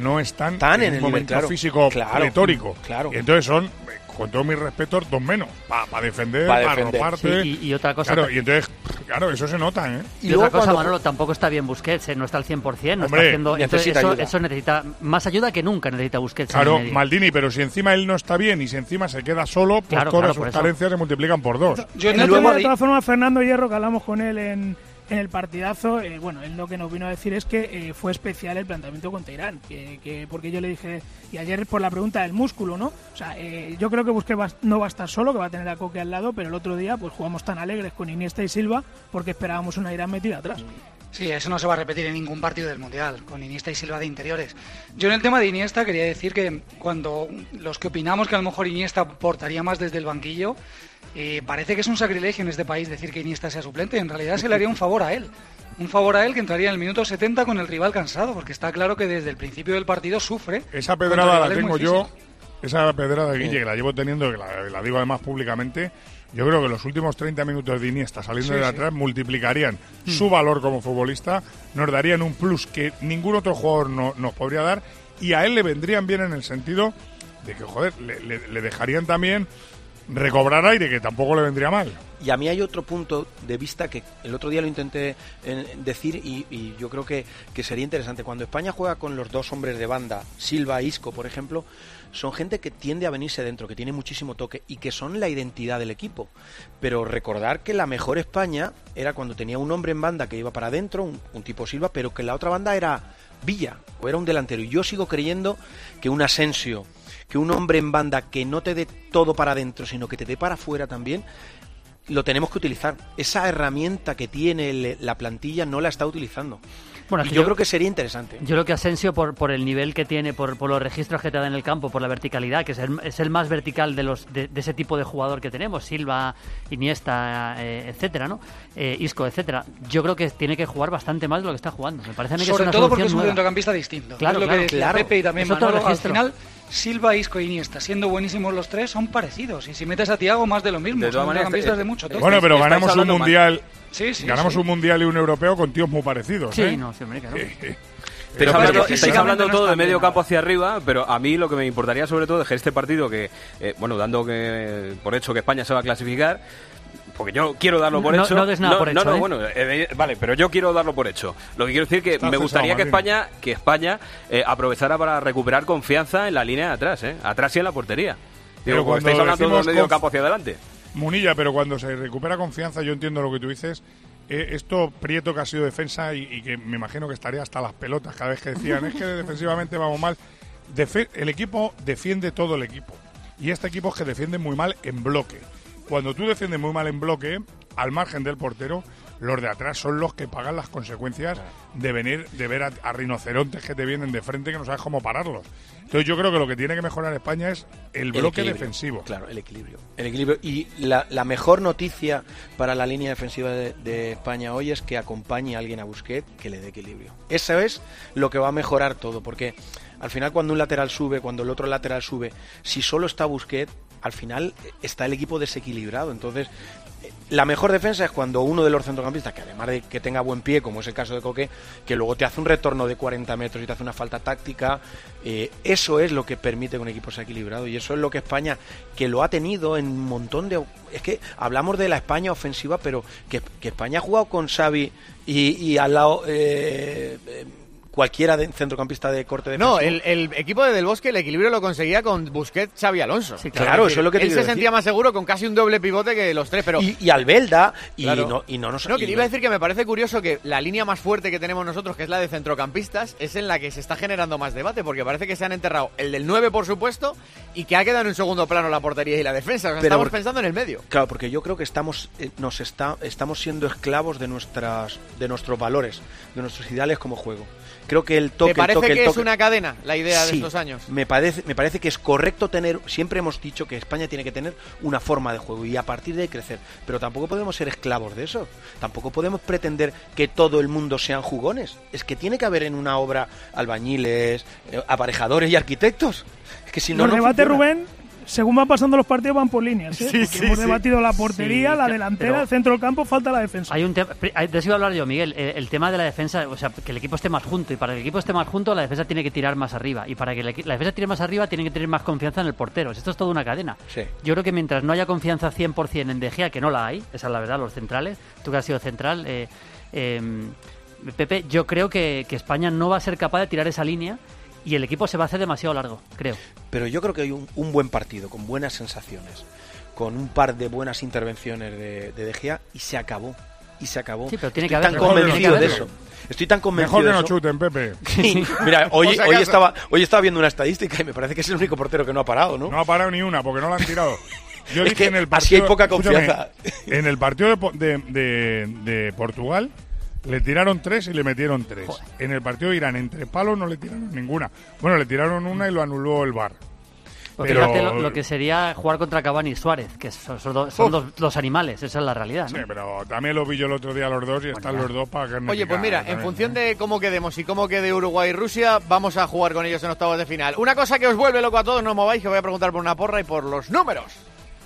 [SPEAKER 46] no están
[SPEAKER 36] Están en el nivel,
[SPEAKER 46] momento
[SPEAKER 36] claro.
[SPEAKER 46] físico
[SPEAKER 36] Claro.
[SPEAKER 46] Y entonces son, con todo mi respeto, dos menos. Para defender,
[SPEAKER 15] Pa
[SPEAKER 46] para arroparte.
[SPEAKER 15] Sí, y- y otra cosa
[SPEAKER 46] Claro, y entonces, claro, eso se nota, ¿eh?
[SPEAKER 15] Y, otra cosa, Manolo, tampoco está bien Busquets, ¿eh? no está al 100%, no
[SPEAKER 46] Hombre,
[SPEAKER 15] está haciendo... entonces
[SPEAKER 46] necesita
[SPEAKER 15] eso,
[SPEAKER 46] ayuda.
[SPEAKER 15] eso necesita más ayuda que nunca necesita Busquets.
[SPEAKER 46] Claro. Maldini, pero si encima él no está bien y si encima se queda solo, pues
[SPEAKER 15] Claro,
[SPEAKER 46] todas
[SPEAKER 15] claro,
[SPEAKER 46] sus carencias se multiplican por dos.
[SPEAKER 5] El otro día, de todas formas, Fernando Hierro, que hablamos con él en, en el partidazo, eh, bueno, él lo que nos vino a decir es que eh, fue especial el planteamiento contra Irán, que, que- porque yo le dije, y ayer por la pregunta del músculo, ¿no? O sea, eh, yo creo que Busquets va- no va a estar solo, que va a tener a Coque al lado, pero el otro día pues jugamos tan alegres con Iniesta y Silva porque esperábamos una Irán metida atrás.
[SPEAKER 47] Sí, eso no se va a repetir en ningún partido del Mundial, con Iniesta y Silva de interiores. Yo en el tema de Iniesta quería decir que cuando los que opinamos que a lo mejor Iniesta portaría más desde el banquillo, eh, parece que es un sacrilegio en este país decir que Iniesta sea suplente. En realidad se le haría un favor a él. Un favor a él que entraría en el minuto 70 con el rival cansado, porque está claro que desde el principio del partido sufre.
[SPEAKER 46] Esa pedrada la tengo yo, esa pedrada de Guille, que la llevo teniendo, que la, la digo además públicamente. Yo creo que los últimos 30 minutos de Iniesta saliendo
[SPEAKER 47] Sí,
[SPEAKER 46] de
[SPEAKER 47] sí.
[SPEAKER 46] atrás multiplicarían
[SPEAKER 47] Mm.
[SPEAKER 46] su valor como futbolista, nos darían un plus que ningún otro jugador no- nos podría dar y a él le vendrían bien en el sentido de que, joder, le, le- le dejarían también recobrar aire, que tampoco le vendría mal.
[SPEAKER 36] Y a mí hay otro punto de vista que el otro día lo intenté eh, decir y, y yo creo que, que sería interesante. Cuando España juega con los dos hombres de banda, Silva e Isco, por ejemplo, son gente que tiende a venirse dentro, que tiene muchísimo toque y que son la identidad del equipo. Pero recordar que la mejor España era cuando tenía un hombre en banda que iba para adentro, un, tipo Silva, pero que la otra banda era Villa o era un delantero. Y yo sigo creyendo que un Asensio, que un hombre en banda que no te dé todo para adentro, sino que te dé para afuera también, lo tenemos que utilizar. Esa herramienta que tiene la plantilla no la está utilizando.
[SPEAKER 15] Bueno,
[SPEAKER 36] Y yo,
[SPEAKER 15] yo-
[SPEAKER 36] creo que sería interesante.
[SPEAKER 15] Yo creo que Asensio, por, por el nivel que tiene, por, por los registros que te da en el campo, por la verticalidad, que es el, es el más vertical de los de, de ese tipo de jugador que tenemos, Silva, Iniesta, eh, etcétera, ¿no? Eh, Isco, etcétera. Yo creo que tiene que jugar bastante más de lo que está jugando. Me parece a mí que
[SPEAKER 47] Sobre
[SPEAKER 15] es una
[SPEAKER 47] todo porque es un
[SPEAKER 15] nueva.
[SPEAKER 47] centrocampista distinto.
[SPEAKER 15] Claro,
[SPEAKER 47] es lo
[SPEAKER 15] claro,
[SPEAKER 47] que
[SPEAKER 15] claro.
[SPEAKER 47] Pepe y también
[SPEAKER 15] Es otro
[SPEAKER 47] Manolo. Al
[SPEAKER 15] registro.
[SPEAKER 47] final Silva, Isco e Iniesta, siendo buenísimos los tres, son parecidos. Y si metes a Tiago, más de lo mismo.
[SPEAKER 44] De todas
[SPEAKER 47] son
[SPEAKER 44] maneras,
[SPEAKER 47] mediocampistas
[SPEAKER 44] eh,
[SPEAKER 47] de mucho toque.
[SPEAKER 46] Bueno, pero
[SPEAKER 44] Estáis
[SPEAKER 46] ganamos un
[SPEAKER 44] hablando
[SPEAKER 46] mundial.
[SPEAKER 47] Sí, sí,
[SPEAKER 46] ganamos
[SPEAKER 47] sí.
[SPEAKER 46] un mundial y un europeo con tíos muy parecidos.
[SPEAKER 15] Sí,
[SPEAKER 46] ¿eh?
[SPEAKER 15] no, sí, hombre, claro.
[SPEAKER 44] Estáis
[SPEAKER 46] Pero
[SPEAKER 44] hablando,
[SPEAKER 46] es que
[SPEAKER 44] estáis hablando
[SPEAKER 47] no
[SPEAKER 44] todo de medio campo hacia arriba, pero a mí lo que me importaría sobre todo es que este partido que, eh, bueno, dando que por hecho que España se va a clasificar, porque yo quiero darlo por
[SPEAKER 15] No-
[SPEAKER 44] hecho.
[SPEAKER 15] no des nada por
[SPEAKER 44] no,
[SPEAKER 15] hecho,
[SPEAKER 44] no,
[SPEAKER 15] ¿eh?
[SPEAKER 44] bueno, eh, vale, pero yo quiero darlo por hecho. Lo que quiero decir que
[SPEAKER 46] Está
[SPEAKER 44] me
[SPEAKER 46] cesado,
[SPEAKER 44] gustaría que. España, que España eh, aprovechara para recuperar confianza en la línea de atrás, ¿eh? Atrás y en la portería.
[SPEAKER 46] Pero cuando
[SPEAKER 44] estáis hablando de medio
[SPEAKER 46] conf-
[SPEAKER 44] campo hacia adelante.
[SPEAKER 46] Munilla, pero cuando se recupera confianza, yo entiendo lo que tú dices. Eh, esto, Prieto, que ha sido defensa y, y que me imagino que estaría hasta las pelotas cada vez que decían, es que defensivamente vamos mal. Defe- el equipo defiende todo el equipo. Y este equipo es que defiende muy mal en bloque. Cuando tú defiendes muy mal en bloque, al margen del portero, los de atrás son los que pagan las consecuencias de venir, de ver a, a rinocerontes que te vienen de frente que no sabes cómo pararlos. Entonces yo creo que lo que tiene que mejorar España es el bloque defensivo.
[SPEAKER 36] Claro, el equilibrio. El equilibrio. Y la, la mejor noticia para la línea defensiva de, de España hoy es que acompañe a alguien a Busquets que le dé equilibrio. Eso es lo que va a mejorar todo, porque al final cuando un lateral sube, cuando el otro lateral sube, si solo está Busquets, al final eh, está el equipo desequilibrado. Entonces, eh, la mejor defensa es cuando uno de los centrocampistas, que además de que tenga buen pie, como es el caso de Coque, que luego te hace un retorno de 40 metros y te hace una falta táctica, eh, eso es lo que permite que un equipo sea equilibrado y eso es lo que España, que lo ha tenido en un montón de... Es que hablamos de la España ofensiva, pero que, España ha jugado con Xavi y, y al lado... cualquiera de centrocampista de corte defensivo.
[SPEAKER 2] No, el, el equipo de Del Bosque el equilibrio lo conseguía con Busquets, Xavi Alonso.
[SPEAKER 36] claro, eso es lo que te
[SPEAKER 2] Él se sentía
[SPEAKER 36] decir.
[SPEAKER 2] más seguro con casi un doble pivote que los tres, pero...
[SPEAKER 36] y, y Albelda y,
[SPEAKER 2] Claro.
[SPEAKER 36] no, y no nos
[SPEAKER 2] No, que iba a decir que me parece curioso que la línea más fuerte que tenemos nosotros, que es la de centrocampistas, es en la que se está generando más debate, porque parece que se han enterrado el del 9, por supuesto, y que ha quedado en segundo plano la portería y la defensa. O sea,
[SPEAKER 36] Pero
[SPEAKER 2] estamos
[SPEAKER 36] porque-
[SPEAKER 2] pensando en el medio.
[SPEAKER 36] Claro, porque yo creo que estamos eh, nos está estamos siendo esclavos de nuestras de nuestros valores, de nuestros ideales como juego. Creo que el toque
[SPEAKER 2] ¿Te parece
[SPEAKER 36] el toque, el
[SPEAKER 2] que es
[SPEAKER 36] toque-
[SPEAKER 2] una cadena la idea de estos años?
[SPEAKER 36] Me parece, me parece que es correcto tener, siempre hemos dicho que España tiene que tener una forma de juego y a partir de ahí crecer, pero tampoco podemos ser esclavos de eso. Tampoco podemos pretender que todo el mundo sean jugones. Es que tiene que haber en una obra albañiles, eh, aparejadores y arquitectos. Es que si no funciona.
[SPEAKER 5] Rubén, según van pasando los partidos, van por líneas. ¿eh?
[SPEAKER 15] Sí,
[SPEAKER 5] hemos
[SPEAKER 15] sí.
[SPEAKER 5] debatido la portería,
[SPEAKER 15] Sí,
[SPEAKER 5] la delantera, el centro del campo, falta la defensa.
[SPEAKER 15] Hay un tema, de eso iba a hablar yo, Miguel, el tema de la defensa, o sea, que el equipo esté más junto, y para que el equipo esté más junto, la defensa tiene que tirar más arriba, y para que la, defensa tire más arriba, tiene que tener más confianza en el portero. Esto es toda una cadena.
[SPEAKER 36] Sí.
[SPEAKER 15] Yo creo que mientras no haya confianza 100% en De Gea, que no la hay, esa es la verdad, los centrales, tú que has sido central, eh, eh, Pepe, yo creo que, que España no va a ser capaz de tirar esa línea y el equipo se va a hacer demasiado largo, creo.
[SPEAKER 36] pero yo creo que hay un, un buen partido, con buenas sensaciones, con un par de buenas intervenciones de, de De Gea y se acabó. Y se acabó.
[SPEAKER 15] Sí, pero tiene
[SPEAKER 36] Estoy
[SPEAKER 15] que
[SPEAKER 36] tan
[SPEAKER 15] haberlo.
[SPEAKER 36] convencido
[SPEAKER 15] Mejor que
[SPEAKER 36] de
[SPEAKER 15] no
[SPEAKER 36] eso.
[SPEAKER 15] chuten.
[SPEAKER 36] Estoy tan convencido
[SPEAKER 46] Mejor que
[SPEAKER 36] de
[SPEAKER 46] no chuten, Pepe.
[SPEAKER 36] Sí, mira, hoy, hoy,
[SPEAKER 46] acaso.
[SPEAKER 36] estaba, hoy estaba viendo una estadística y me parece que es el único portero que no ha parado, ¿no?
[SPEAKER 46] No ha parado ni una porque no la han tirado. Yo
[SPEAKER 36] Es
[SPEAKER 46] dije
[SPEAKER 36] que
[SPEAKER 46] en el
[SPEAKER 36] así
[SPEAKER 46] partido,
[SPEAKER 36] hay poca confianza.
[SPEAKER 46] En el partido de, de- de- de Portugal le tiraron tres y le metieron tres. En el partido de Irán, entre palos, no le tiraron ninguna. Bueno, le tiraron una y lo anuló el bar.
[SPEAKER 15] Pues
[SPEAKER 46] Pero-
[SPEAKER 15] fíjate lo, lo que sería jugar contra Cavani y Suárez, que son, son do- son dos, los animales, esa es la realidad. ¿no?
[SPEAKER 46] Sí, pero también lo vi yo el otro día los dos y están los dos para que
[SPEAKER 2] Oye, pues mira, en función de cómo quedemos y cómo quede Uruguay y Rusia, vamos a jugar con ellos en octavos de final. Una cosa que os vuelve loco a todos, no os mováis, que voy a preguntar por una porra y por los números.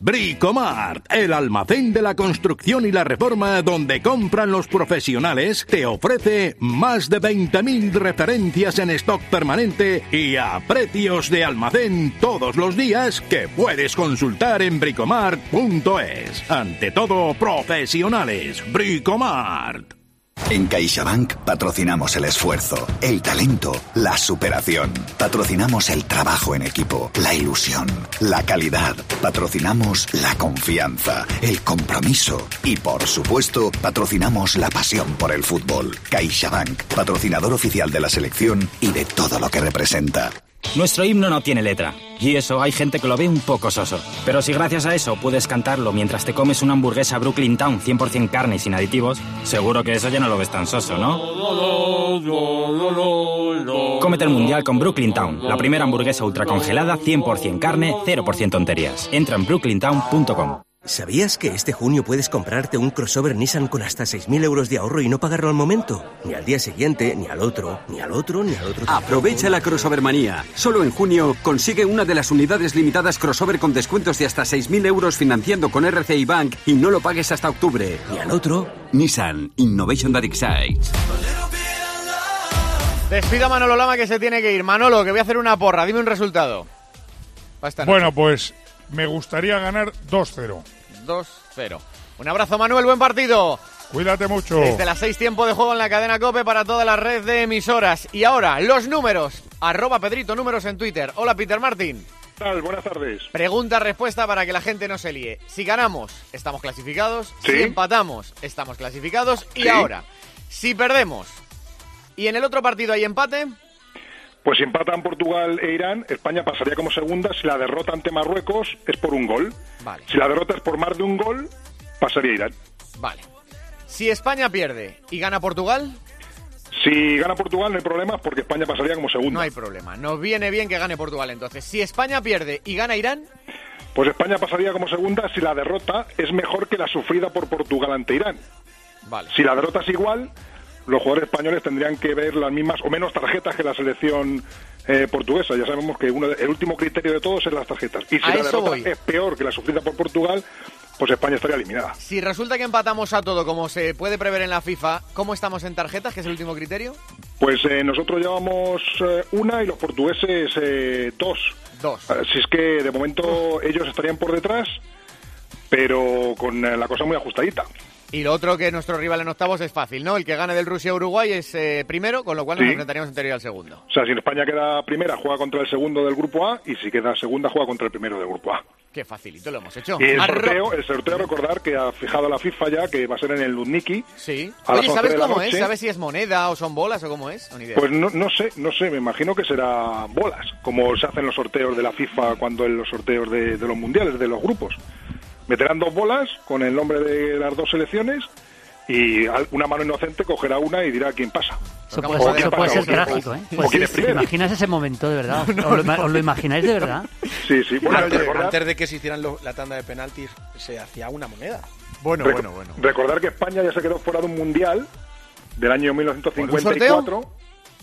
[SPEAKER 48] Bricomart, el almacén de la construcción y la reforma donde compran los profesionales, te ofrece más de 20.000 referencias en stock permanente y a precios de almacén todos los días que puedes consultar en bricomart.es. Ante todo, profesionales. Bricomart.
[SPEAKER 49] En CaixaBank patrocinamos el esfuerzo, el talento, la superación. Patrocinamos el trabajo en equipo, la ilusión, la calidad. Patrocinamos la confianza, el compromiso y, por supuesto, patrocinamos la pasión por el fútbol. CaixaBank, patrocinador oficial de la selección y de todo lo que representa.
[SPEAKER 50] Nuestro himno no tiene letra, y eso hay gente que lo ve un poco soso. Pero si gracias a eso puedes cantarlo mientras te comes una hamburguesa Brooklyn Town 100% carne y sin aditivos, seguro que eso ya no lo ves tan soso, ¿no? Cómete el mundial con Brooklyn Town, la primera hamburguesa ultracongelada 100% carne, 0% tonterías. Entra en brooklyntown.com.
[SPEAKER 51] ¿Sabías que este junio puedes comprarte un crossover Nissan con hasta 6.000 euros de ahorro y no pagarlo al momento? Ni al día siguiente, ni al otro, ni al otro, ni al otro.
[SPEAKER 52] Aprovecha la crossover manía. Solo en junio consigue una de las unidades limitadas crossover con descuentos de hasta 6.000 euros financiando con RCI Bank y no lo pagues hasta octubre.
[SPEAKER 51] Ni al otro.
[SPEAKER 52] Nissan Innovation that excites.
[SPEAKER 2] Despido a Manolo Lama que se tiene que ir. Manolo, que voy a hacer una porra. Dime un resultado.
[SPEAKER 46] Bueno, pues me gustaría ganar 2-0.
[SPEAKER 2] 2-0. Un abrazo, Manuel. Buen partido.
[SPEAKER 46] Cuídate mucho.
[SPEAKER 2] Desde las 6 tiempo de juego en la cadena COPE para toda la red de emisoras. Y ahora, los números. Arroba Pedrito Números en Twitter. Hola, Peter Martín.
[SPEAKER 53] ¿Qué tal? Buenas tardes.
[SPEAKER 2] Pregunta-respuesta para que la gente no se líe. Si ganamos, estamos clasificados.
[SPEAKER 53] Sí.
[SPEAKER 2] Si empatamos, estamos clasificados. Y ahora, si perdemos y en el otro partido hay empate,
[SPEAKER 53] Pues si empatan Portugal e Irán, España pasaría como segunda. Si la derrota ante Marruecos es por un gol.
[SPEAKER 2] Vale.
[SPEAKER 53] Si la derrota es por más de un gol, pasaría Irán.
[SPEAKER 2] vale. Si España pierde y gana Portugal,
[SPEAKER 53] Si gana Portugal no hay problema porque España pasaría como segunda.
[SPEAKER 2] no hay problema. Nos viene bien que gane Portugal entonces. Si España pierde y gana Irán,
[SPEAKER 53] Pues España pasaría como segunda si la derrota es mejor que la sufrida por Portugal ante Irán.
[SPEAKER 2] vale.
[SPEAKER 53] Si la derrota es igual, los jugadores españoles tendrían que ver las mismas o menos tarjetas que la selección eh, portuguesa. Ya sabemos que uno de- el último criterio de todos es las tarjetas. Y si
[SPEAKER 2] A
[SPEAKER 53] la derrota
[SPEAKER 2] voy.
[SPEAKER 53] es peor que la sufrida por Portugal, pues España estaría eliminada.
[SPEAKER 2] Si resulta que empatamos a todo, como se puede prever en la FIFA, ¿cómo estamos en tarjetas, que es el último criterio?
[SPEAKER 53] Pues eh, nosotros llevamos eh, una y los portugueses eh, dos.
[SPEAKER 2] Dos.
[SPEAKER 53] Así es que de momento ellos estarían por detrás, pero con la cosa muy ajustadita.
[SPEAKER 2] Y lo otro que nuestro rival en octavos es fácil, ¿no? El que gane del Rusia-Uruguay es eh, primero, con lo cual nos
[SPEAKER 53] Sí.
[SPEAKER 2] enfrentaríamos anterior al segundo.
[SPEAKER 53] O sea, si España queda primera, juega contra el segundo del grupo A, y si queda segunda, juega contra el primero del grupo A.
[SPEAKER 2] Qué facilito lo hemos hecho.
[SPEAKER 53] Y el sorteo, el sorteo, recordar que ha fijado la FIFA ya que va a ser en el Lutniki.
[SPEAKER 2] Sí. Oye,
[SPEAKER 53] 11
[SPEAKER 2] ¿sabes cómo es? ¿Sabes si es moneda o son bolas o cómo es? Idea.
[SPEAKER 53] Pues no, no sé, no sé, me imagino que será bolas, como se hacen los sorteos de la FIFA cuando en los sorteos de, de los mundiales, de los grupos. Meterán dos bolas con el nombre de las dos selecciones y al- una mano inocente cogerá una y dirá quién pasa.
[SPEAKER 15] Eso puede,
[SPEAKER 53] quién
[SPEAKER 15] eso puede ser trágico, ¿eh?
[SPEAKER 53] o
[SPEAKER 15] Pues
[SPEAKER 53] quién es
[SPEAKER 15] ¿Te
[SPEAKER 53] primero.
[SPEAKER 15] imaginas ese momento, de verdad? ¿Os, lo, ima- os lo imagináis de verdad?
[SPEAKER 53] Sí, sí. Bueno,
[SPEAKER 36] antes, de que se hicieran lo- la tanda de penaltis, se hacía una moneda.
[SPEAKER 2] Bueno,
[SPEAKER 53] rec- recordar que España ya se quedó fuera de un mundial del año 1954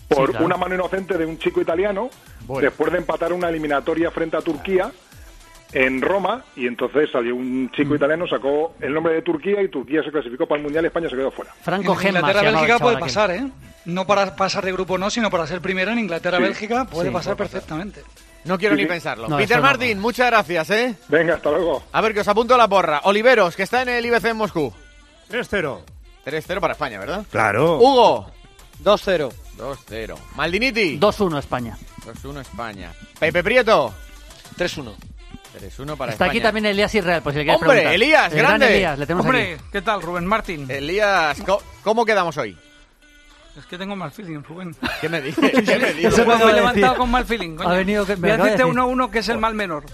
[SPEAKER 53] por
[SPEAKER 2] Sí, claro.
[SPEAKER 53] una mano inocente de un chico italiano
[SPEAKER 2] Bueno.
[SPEAKER 53] después de empatar una eliminatoria frente a Turquía en Roma y entonces salió un chico
[SPEAKER 2] Mm.
[SPEAKER 53] italiano sacó el nombre de Turquía y Turquía se clasificó para el mundial y España se quedó fuera
[SPEAKER 15] Franco
[SPEAKER 47] En
[SPEAKER 15] Gemma.
[SPEAKER 47] Inglaterra-Bélgica
[SPEAKER 15] el
[SPEAKER 47] puede pasar, ¿eh? No para pasar de grupo no, sino para ser primero en Inglaterra-Bélgica puede
[SPEAKER 2] Sí,
[SPEAKER 47] pasar
[SPEAKER 2] puede pasar.
[SPEAKER 47] perfectamente.
[SPEAKER 2] No quiero
[SPEAKER 53] Sí,
[SPEAKER 2] ni pensarlo.
[SPEAKER 15] No,
[SPEAKER 2] Peter
[SPEAKER 15] no.
[SPEAKER 2] Martín, muchas gracias, ¿eh?
[SPEAKER 53] venga hasta luego
[SPEAKER 2] A ver, que os apunto la porra. Oliveros, que está en el IBC en Moscú.
[SPEAKER 54] 3-0.
[SPEAKER 2] 3-0 para España, ¿verdad?
[SPEAKER 54] Claro.
[SPEAKER 2] Hugo.
[SPEAKER 55] 2-0.
[SPEAKER 2] 2-0. Maldiniti.
[SPEAKER 15] 2-1 España.
[SPEAKER 2] 2-1 España. Pepe Prieto.
[SPEAKER 36] 3-1.
[SPEAKER 2] 3-1 para
[SPEAKER 15] Está
[SPEAKER 2] España.
[SPEAKER 15] aquí también Elías Israel, pues si le quieres
[SPEAKER 2] ¡Hombre,
[SPEAKER 15] preguntar.
[SPEAKER 2] Elías,
[SPEAKER 15] El gran
[SPEAKER 2] grande!
[SPEAKER 15] Elías, le tenemos
[SPEAKER 47] Hombre,
[SPEAKER 15] aquí.
[SPEAKER 47] ¿qué tal, Rubén Martín?
[SPEAKER 2] Elías, ¿cómo, cómo quedamos hoy?
[SPEAKER 47] Es que tengo mal feeling, Rubén.
[SPEAKER 2] ¿Qué me dices? ¿Qué me dices?
[SPEAKER 15] Eso
[SPEAKER 47] Me he levantado con mal feeling. coño.
[SPEAKER 15] Ha venido que- me
[SPEAKER 47] Voy a
[SPEAKER 15] decir.
[SPEAKER 47] 1-1, que es el mal menor.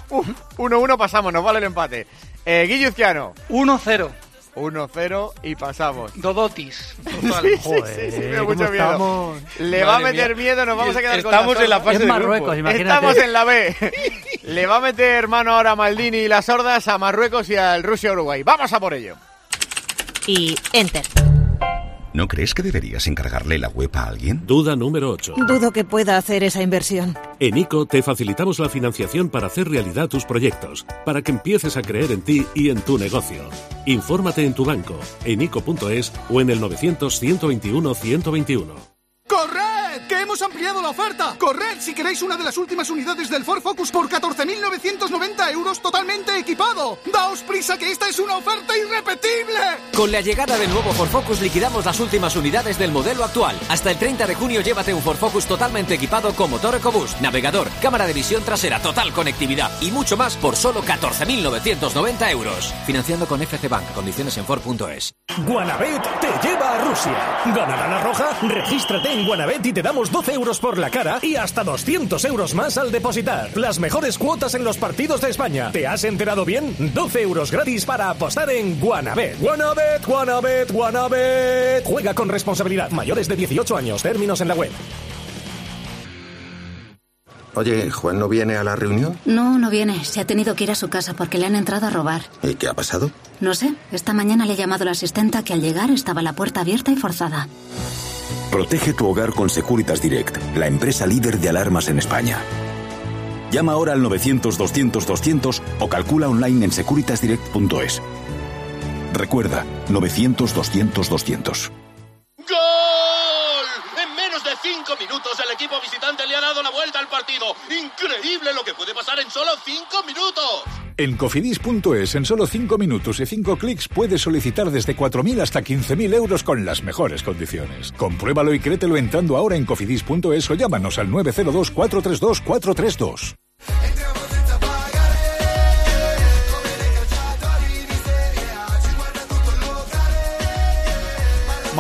[SPEAKER 2] 1-1 pasamos, nos vale el empate. Eh, Guillo Izquiano.
[SPEAKER 47] 1-0.
[SPEAKER 2] 1-0 y pasamos.
[SPEAKER 47] Dodotis.
[SPEAKER 2] Sí, sí, sí, sí, me da
[SPEAKER 15] ¿cómo
[SPEAKER 2] mucho miedo.
[SPEAKER 15] estamos?
[SPEAKER 2] Le va a meter
[SPEAKER 36] mía.
[SPEAKER 2] miedo, nos vamos a quedar con
[SPEAKER 36] Estamos
[SPEAKER 2] la
[SPEAKER 36] en la fase
[SPEAKER 15] Es
[SPEAKER 36] de
[SPEAKER 15] Marruecos,
[SPEAKER 36] grupos.
[SPEAKER 15] imagínate.
[SPEAKER 2] Estamos en la B. Le va a meter mano ahora a Maldini y las hordas a Marruecos y al Rusia-Uruguay. Vamos a por ello.
[SPEAKER 56] Y enter.
[SPEAKER 57] ¿No crees que deberías encargarle la web a alguien?
[SPEAKER 58] Duda número 8.
[SPEAKER 56] Dudo que pueda hacer esa inversión.
[SPEAKER 58] En ICO te facilitamos la financiación para hacer realidad tus proyectos, para que empieces a creer en ti y en tu negocio. Infórmate en tu banco, en ICO.es o en el 900-121-121.
[SPEAKER 59] ¡Corred! ¡Que hemos ampliado la oferta! ¡Corred si queréis una de las últimas unidades del Ford Focus por 14.990 euros totalmente equipado! ¡Daos prisa que esta es una oferta irrepetible!
[SPEAKER 60] Con la llegada del nuevo Ford Focus liquidamos las últimas unidades del modelo actual. Hasta el 30 de junio llévate un Ford Focus totalmente equipado con motor EcoBoost, navegador, cámara de visión trasera, total conectividad y mucho más por solo 14.990 euros. Financiando con FC Bank, condiciones en Ford.es.
[SPEAKER 61] Guanabet te lleva a Rusia. ¿Ganará la roja? Regístrate en Guanabet y te damos 12
[SPEAKER 62] euros por la cara y hasta 200 euros más al depositar. Las mejores cuotas en los partidos de España. ¿Te has enterado bien? 12 euros gratis para apostar en Guanabet. Guanabet, Guanabet, Guanabet. Juega con responsabilidad. Mayores de 18 años. Términos en la web.
[SPEAKER 63] Oye, ¿Juan no viene a la reunión?
[SPEAKER 64] No, no viene. Se ha tenido que ir a su casa porque le han entrado a robar.
[SPEAKER 63] ¿Y qué ha pasado?
[SPEAKER 64] No sé. Esta mañana le ha llamado la asistenta que al llegar estaba la puerta abierta y forzada.
[SPEAKER 36] Protege tu hogar con Securitas Direct, la empresa líder de alarmas en España. Llama ahora al 900-200-200 o calcula online en securitasdirect.es. Recuerda, 900-200-200.
[SPEAKER 65] ¡Gol! Cinco minutos el equipo visitante le ha dado la vuelta al partido. Increíble lo que puede pasar en solo cinco minutos.
[SPEAKER 28] En cofidis.es, en solo 5 minutos y 5 clics, puedes solicitar desde 4.000 hasta 15.000 euros con las mejores condiciones. Compruébalo y créetelo entrando ahora en cofidis.es o llámanos al 902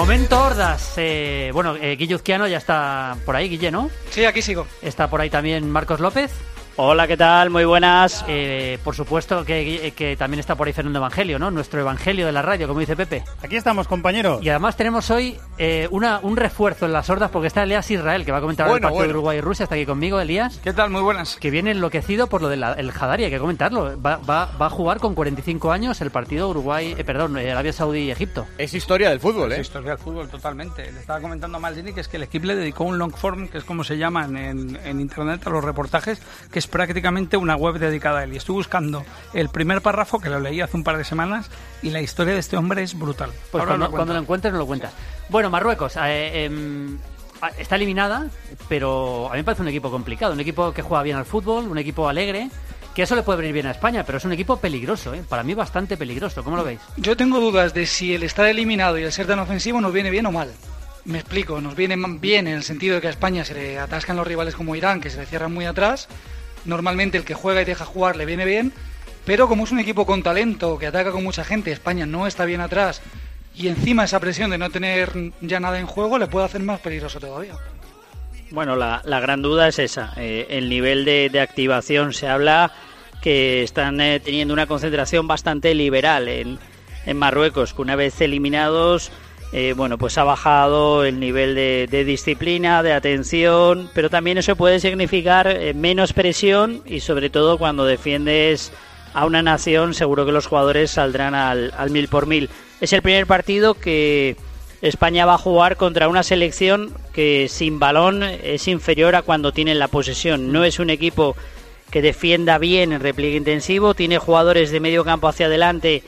[SPEAKER 15] Momento Hordas. Eh, bueno, eh, Guille Uzquiano ya está por ahí, Guille, ¿no?
[SPEAKER 47] Sí, aquí sigo.
[SPEAKER 15] Está por ahí también Marcos López.
[SPEAKER 66] Hola, ¿qué tal? Muy buenas.
[SPEAKER 15] Eh, por supuesto que, que también está por ahí Fernando Evangelio, ¿no? Nuestro Evangelio de la radio, como dice Pepe.
[SPEAKER 14] Aquí estamos, compañeros.
[SPEAKER 15] Y además tenemos hoy eh, una, un refuerzo en las hordas porque está Elías Israel, que va a comentar el
[SPEAKER 67] Bueno,
[SPEAKER 15] partido de. Uruguay y Rusia. Está aquí conmigo, Elías.
[SPEAKER 67] ¿Qué tal? Muy buenas.
[SPEAKER 15] Que viene enloquecido por lo del el Hadari, hay que comentarlo. Va, va, va a jugar con 45 años el partido Uruguay, eh, perdón, eh, Arabia Saudí y Egipto.
[SPEAKER 67] Es historia del fútbol,
[SPEAKER 15] ¿eh?
[SPEAKER 67] Es historia del fútbol, totalmente. Le estaba comentando a Maldini que es que el equipo le dedicó un long form, que es como se llaman en, en internet a los reportajes, que es prácticamente una web dedicada a él. Y estuve buscando el primer párrafo, que lo leí hace un par de semanas, y la historia de este hombre es brutal.
[SPEAKER 15] Pues
[SPEAKER 67] Ahora
[SPEAKER 15] cuando,
[SPEAKER 67] lo
[SPEAKER 15] cuando lo encuentres, nos lo cuentas. Bueno, Marruecos eh, em, ah, está eliminada, pero a mí me parece un equipo complicado. Un equipo que juega bien al fútbol, un equipo alegre. Que eso le puede venir bien a España, pero es un equipo peligroso, ¿eh? para mí bastante peligroso. ¿Cómo lo veis?
[SPEAKER 47] Yo tengo dudas de si el estar eliminado y el ser tan ofensivo nos viene bien o mal. Me explico, nos viene bien en el sentido de que a España se le atascan los rivales como Irán, que se le cierran muy atrás. Normalmente el que juega y deja jugar le viene bien, pero como es un equipo con talento, que ataca con mucha gente, España no está bien atrás, y encima esa presión de no tener ya nada en juego le puede hacer más peligroso todavía.
[SPEAKER 66] Bueno, la, la gran duda es esa. eh, el nivel de, de activación se habla que están eh, teniendo una concentración bastante liberal en, en Marruecos, que una vez eliminados, eh, bueno, pues ha bajado el nivel de, de disciplina, de atención, pero también eso puede significar eh, menos presión y sobre todo cuando defiendes a una nación, seguro que los jugadores saldrán al, al mil por mil. Es el primer partido que España va a jugar contra una selección que sin balón es inferior a cuando tienen la posesión. No es un equipo que defienda bien en repliegue intensivo, tiene jugadores de medio campo hacia adelante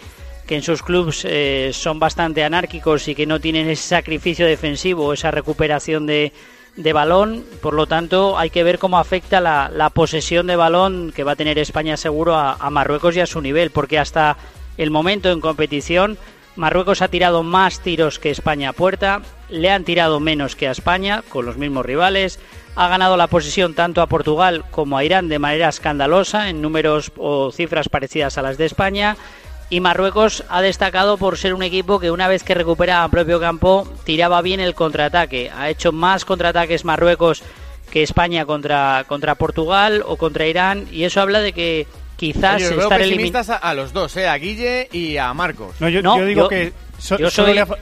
[SPEAKER 66] que en sus clubes eh, son bastante anárquicos y que no tienen ese sacrificio defensivo, esa recuperación de, de balón. Por lo tanto, hay que ver cómo afecta la, la posesión de balón que va a tener España seguro a, a Marruecos y a su nivel, porque hasta el momento en competición Marruecos ha tirado más tiros que España a puerta, le han tirado menos que a España, con los mismos rivales, ha ganado la posición tanto a Portugal como a Irán de manera escandalosa, en números o cifras parecidas a las de España, y Marruecos ha destacado por ser un equipo que una vez que recupera a propio campo tiraba bien el contraataque, ha hecho más contraataques Marruecos que España contra, contra Portugal o contra Irán, y eso habla de que quizás
[SPEAKER 2] veo
[SPEAKER 66] estar
[SPEAKER 2] pesimistas a, a los dos, ¿eh? a Guille y a Marcos.
[SPEAKER 66] No, yo- No, yo digo yo- que so- yo solo soy- le ha fa-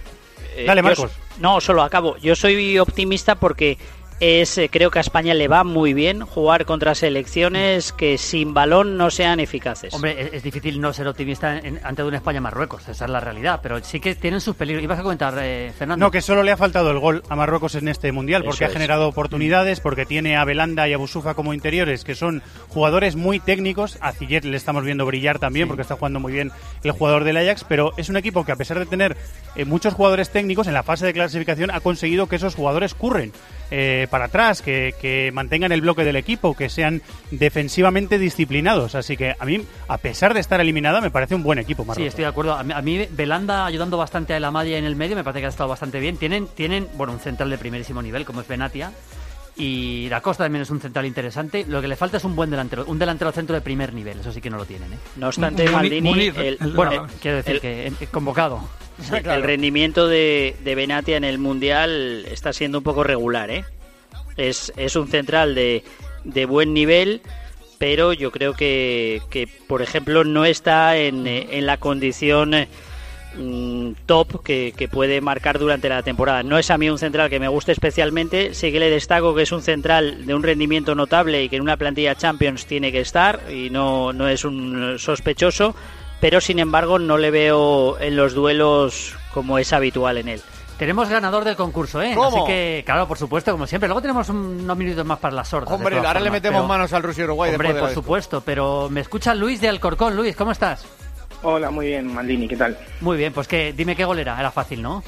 [SPEAKER 66] Eh,
[SPEAKER 2] Dale,
[SPEAKER 66] yo
[SPEAKER 2] Marcos.
[SPEAKER 66] no, solo acabo. Yo soy optimista porque es eh, creo que a España le va muy bien jugar contra selecciones que sin balón no sean eficaces.
[SPEAKER 15] Hombre, es, es difícil no ser optimista en- ante un España-Marruecos, esa es la realidad, pero sí que tienen sus peligros. ¿Ibas a comentar, eh, Fernando?
[SPEAKER 14] No, que solo le ha faltado el gol a Marruecos en este mundial, porque
[SPEAKER 15] Eso
[SPEAKER 14] ha
[SPEAKER 15] es.
[SPEAKER 14] generado oportunidades, porque tiene a Belanda y a Busufa como interiores, que son jugadores muy técnicos. A Zillet le estamos viendo brillar también, porque está jugando muy bien el jugador del Ajax, pero es un equipo que a pesar de tener eh, muchos jugadores técnicos, en la fase de clasificación ha conseguido que esos jugadores curren eh, para atrás, que, que mantengan el bloque del equipo, que sean defensivamente disciplinados. Así que a mí, a pesar de estar eliminada, me parece un buen equipo
[SPEAKER 15] Sí,
[SPEAKER 14] Marruecos.
[SPEAKER 15] estoy de acuerdo. A mí, a mí Belanda ayudando bastante a El Amadia en el medio, me parece que ha estado bastante bien. Tienen, tienen bueno, un central de primerísimo nivel, como es Benatia. Y Da Costa también es un central interesante. Lo que le falta es un buen delantero, un delantero centro de primer nivel. Eso sí que no lo tienen. ¿eh?
[SPEAKER 66] No obstante, Maldini, el-
[SPEAKER 15] bueno,
[SPEAKER 66] el-
[SPEAKER 15] quiero decir
[SPEAKER 66] el-
[SPEAKER 15] que eh, convocado.
[SPEAKER 66] El rendimiento de, de Benatia en el Mundial está siendo un poco regular, ¿eh? Es, es un central de, de buen nivel, pero yo creo que, que por ejemplo, no está en, en la condición mm, top que, que puede marcar durante la temporada. No es a mí un central que me guste especialmente, sí que le destaco que es un central de un rendimiento notable y que en una plantilla Champions tiene que estar y no, no es un sospechoso, pero sin embargo no le veo en los duelos como es habitual en él.
[SPEAKER 15] Tenemos ganador del concurso, ¿eh?
[SPEAKER 2] ¿Cómo?
[SPEAKER 15] Así que, claro, por supuesto, como siempre. Luego tenemos un- unos minutos más para las sordas.
[SPEAKER 2] Hombre, ahora le metemos
[SPEAKER 15] pero-
[SPEAKER 2] manos al Rusia Uruguay
[SPEAKER 15] Hombre, por supuesto, pero me escucha Luis de Alcorcón. Luis, ¿cómo estás?
[SPEAKER 68] Hola, muy bien, Maldini, ¿qué tal?
[SPEAKER 15] Muy bien, pues que dime qué gol era. Era fácil, ¿no?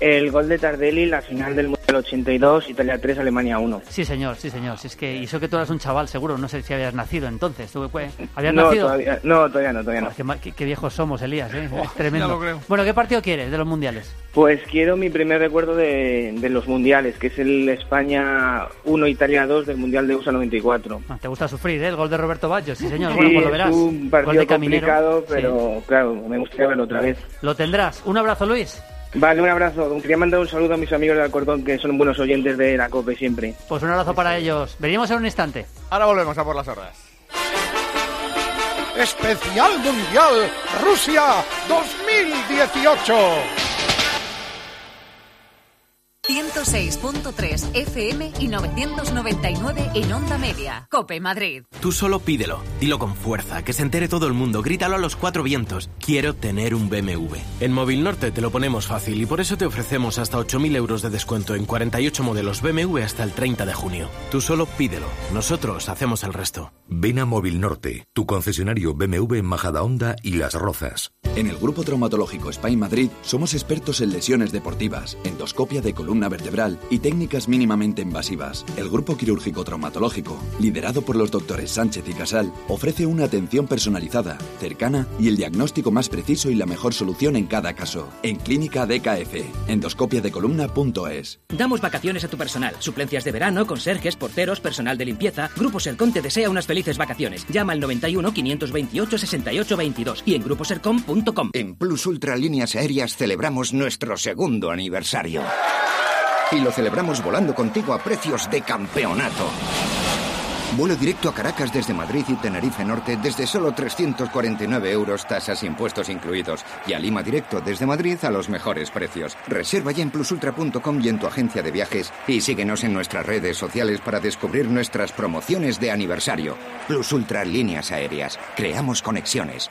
[SPEAKER 68] El gol de Tardelli, la final del Mundial 82, Italia 3, Alemania 1.
[SPEAKER 15] Sí, señor, sí, señor. Si es que, y eso que tú eras un chaval, seguro. No sé si habías nacido entonces. ¿Tú, pues, ¿Habías
[SPEAKER 68] no,
[SPEAKER 15] nacido?
[SPEAKER 68] Todavía, no, todavía no, todavía no.
[SPEAKER 15] Oh, qué, ma- qué- qué viejos somos, Elías, ¿eh?
[SPEAKER 68] Oh,
[SPEAKER 15] Es tremendo.
[SPEAKER 68] ya lo creo.
[SPEAKER 15] Bueno, ¿qué partido quieres de los mundiales?
[SPEAKER 68] Pues quiero mi primer recuerdo de, de los mundiales, que es el España 1, Italia 2 del Mundial de USA 94.
[SPEAKER 15] Ah, Te gusta sufrir, ¿eh? El gol de Roberto Baggio, sí, señor.
[SPEAKER 68] Sí,
[SPEAKER 15] bueno, pues lo
[SPEAKER 68] es
[SPEAKER 15] verás.
[SPEAKER 68] un
[SPEAKER 15] Gol
[SPEAKER 68] partido complicado,
[SPEAKER 15] Sí.
[SPEAKER 68] pero claro, me gustaría verlo otra vez.
[SPEAKER 15] Lo tendrás. Un abrazo, Luis.
[SPEAKER 68] Vale, un abrazo. Quería mandar un saludo a mis amigos de Alcorcón, que son buenos oyentes de la COPE siempre.
[SPEAKER 15] Pues un abrazo para ellos. Venimos en un instante.
[SPEAKER 2] Ahora volvemos a por las hordas.
[SPEAKER 1] Especial Mundial Rusia 2018.
[SPEAKER 34] 106.3 FM y 999 en onda media. Cope Madrid.
[SPEAKER 27] Tú solo pídelo, dilo con fuerza, que se entere todo el mundo, grítalo a los cuatro vientos. Quiero tener un BMW. En Móvil Norte te lo ponemos fácil y por eso te ofrecemos hasta 8.000 euros de descuento en 48 modelos BMW hasta el 30 de junio. Tú solo pídelo, nosotros hacemos el resto.
[SPEAKER 69] Ven a Móvil Norte, tu concesionario BMW en Majadahonda y Las Rozas.
[SPEAKER 36] En el Grupo Traumatológico Spain Madrid somos expertos en lesiones deportivas, endoscopia de columna vertebral y técnicas mínimamente invasivas. El Grupo Quirúrgico Traumatológico, liderado por los doctores Sánchez y Casal, ofrece una atención personalizada, cercana y el diagnóstico más preciso y la mejor solución en cada caso. En Clínica DKF, endoscopiadecolumna.es.
[SPEAKER 70] Damos vacaciones a tu personal, suplencias de verano, conserjes, porteros, personal de limpieza. Grupo Sercom te desea unas felices vacaciones. Llama al 91 528 68 22 y en gruposercom.com.
[SPEAKER 63] En Plus Ultra Líneas Aéreas celebramos nuestro segundo aniversario. Y lo celebramos volando contigo a precios de campeonato. Vuelo directo a Caracas desde Madrid y Tenerife Norte desde solo 349 euros, tasas e impuestos incluidos. Y a Lima directo desde Madrid a los mejores precios. Reserva ya en plusultra.com y en tu agencia de viajes. Y síguenos en nuestras redes sociales para descubrir nuestras promociones de aniversario. Plus Ultra Líneas Aéreas. Creamos conexiones.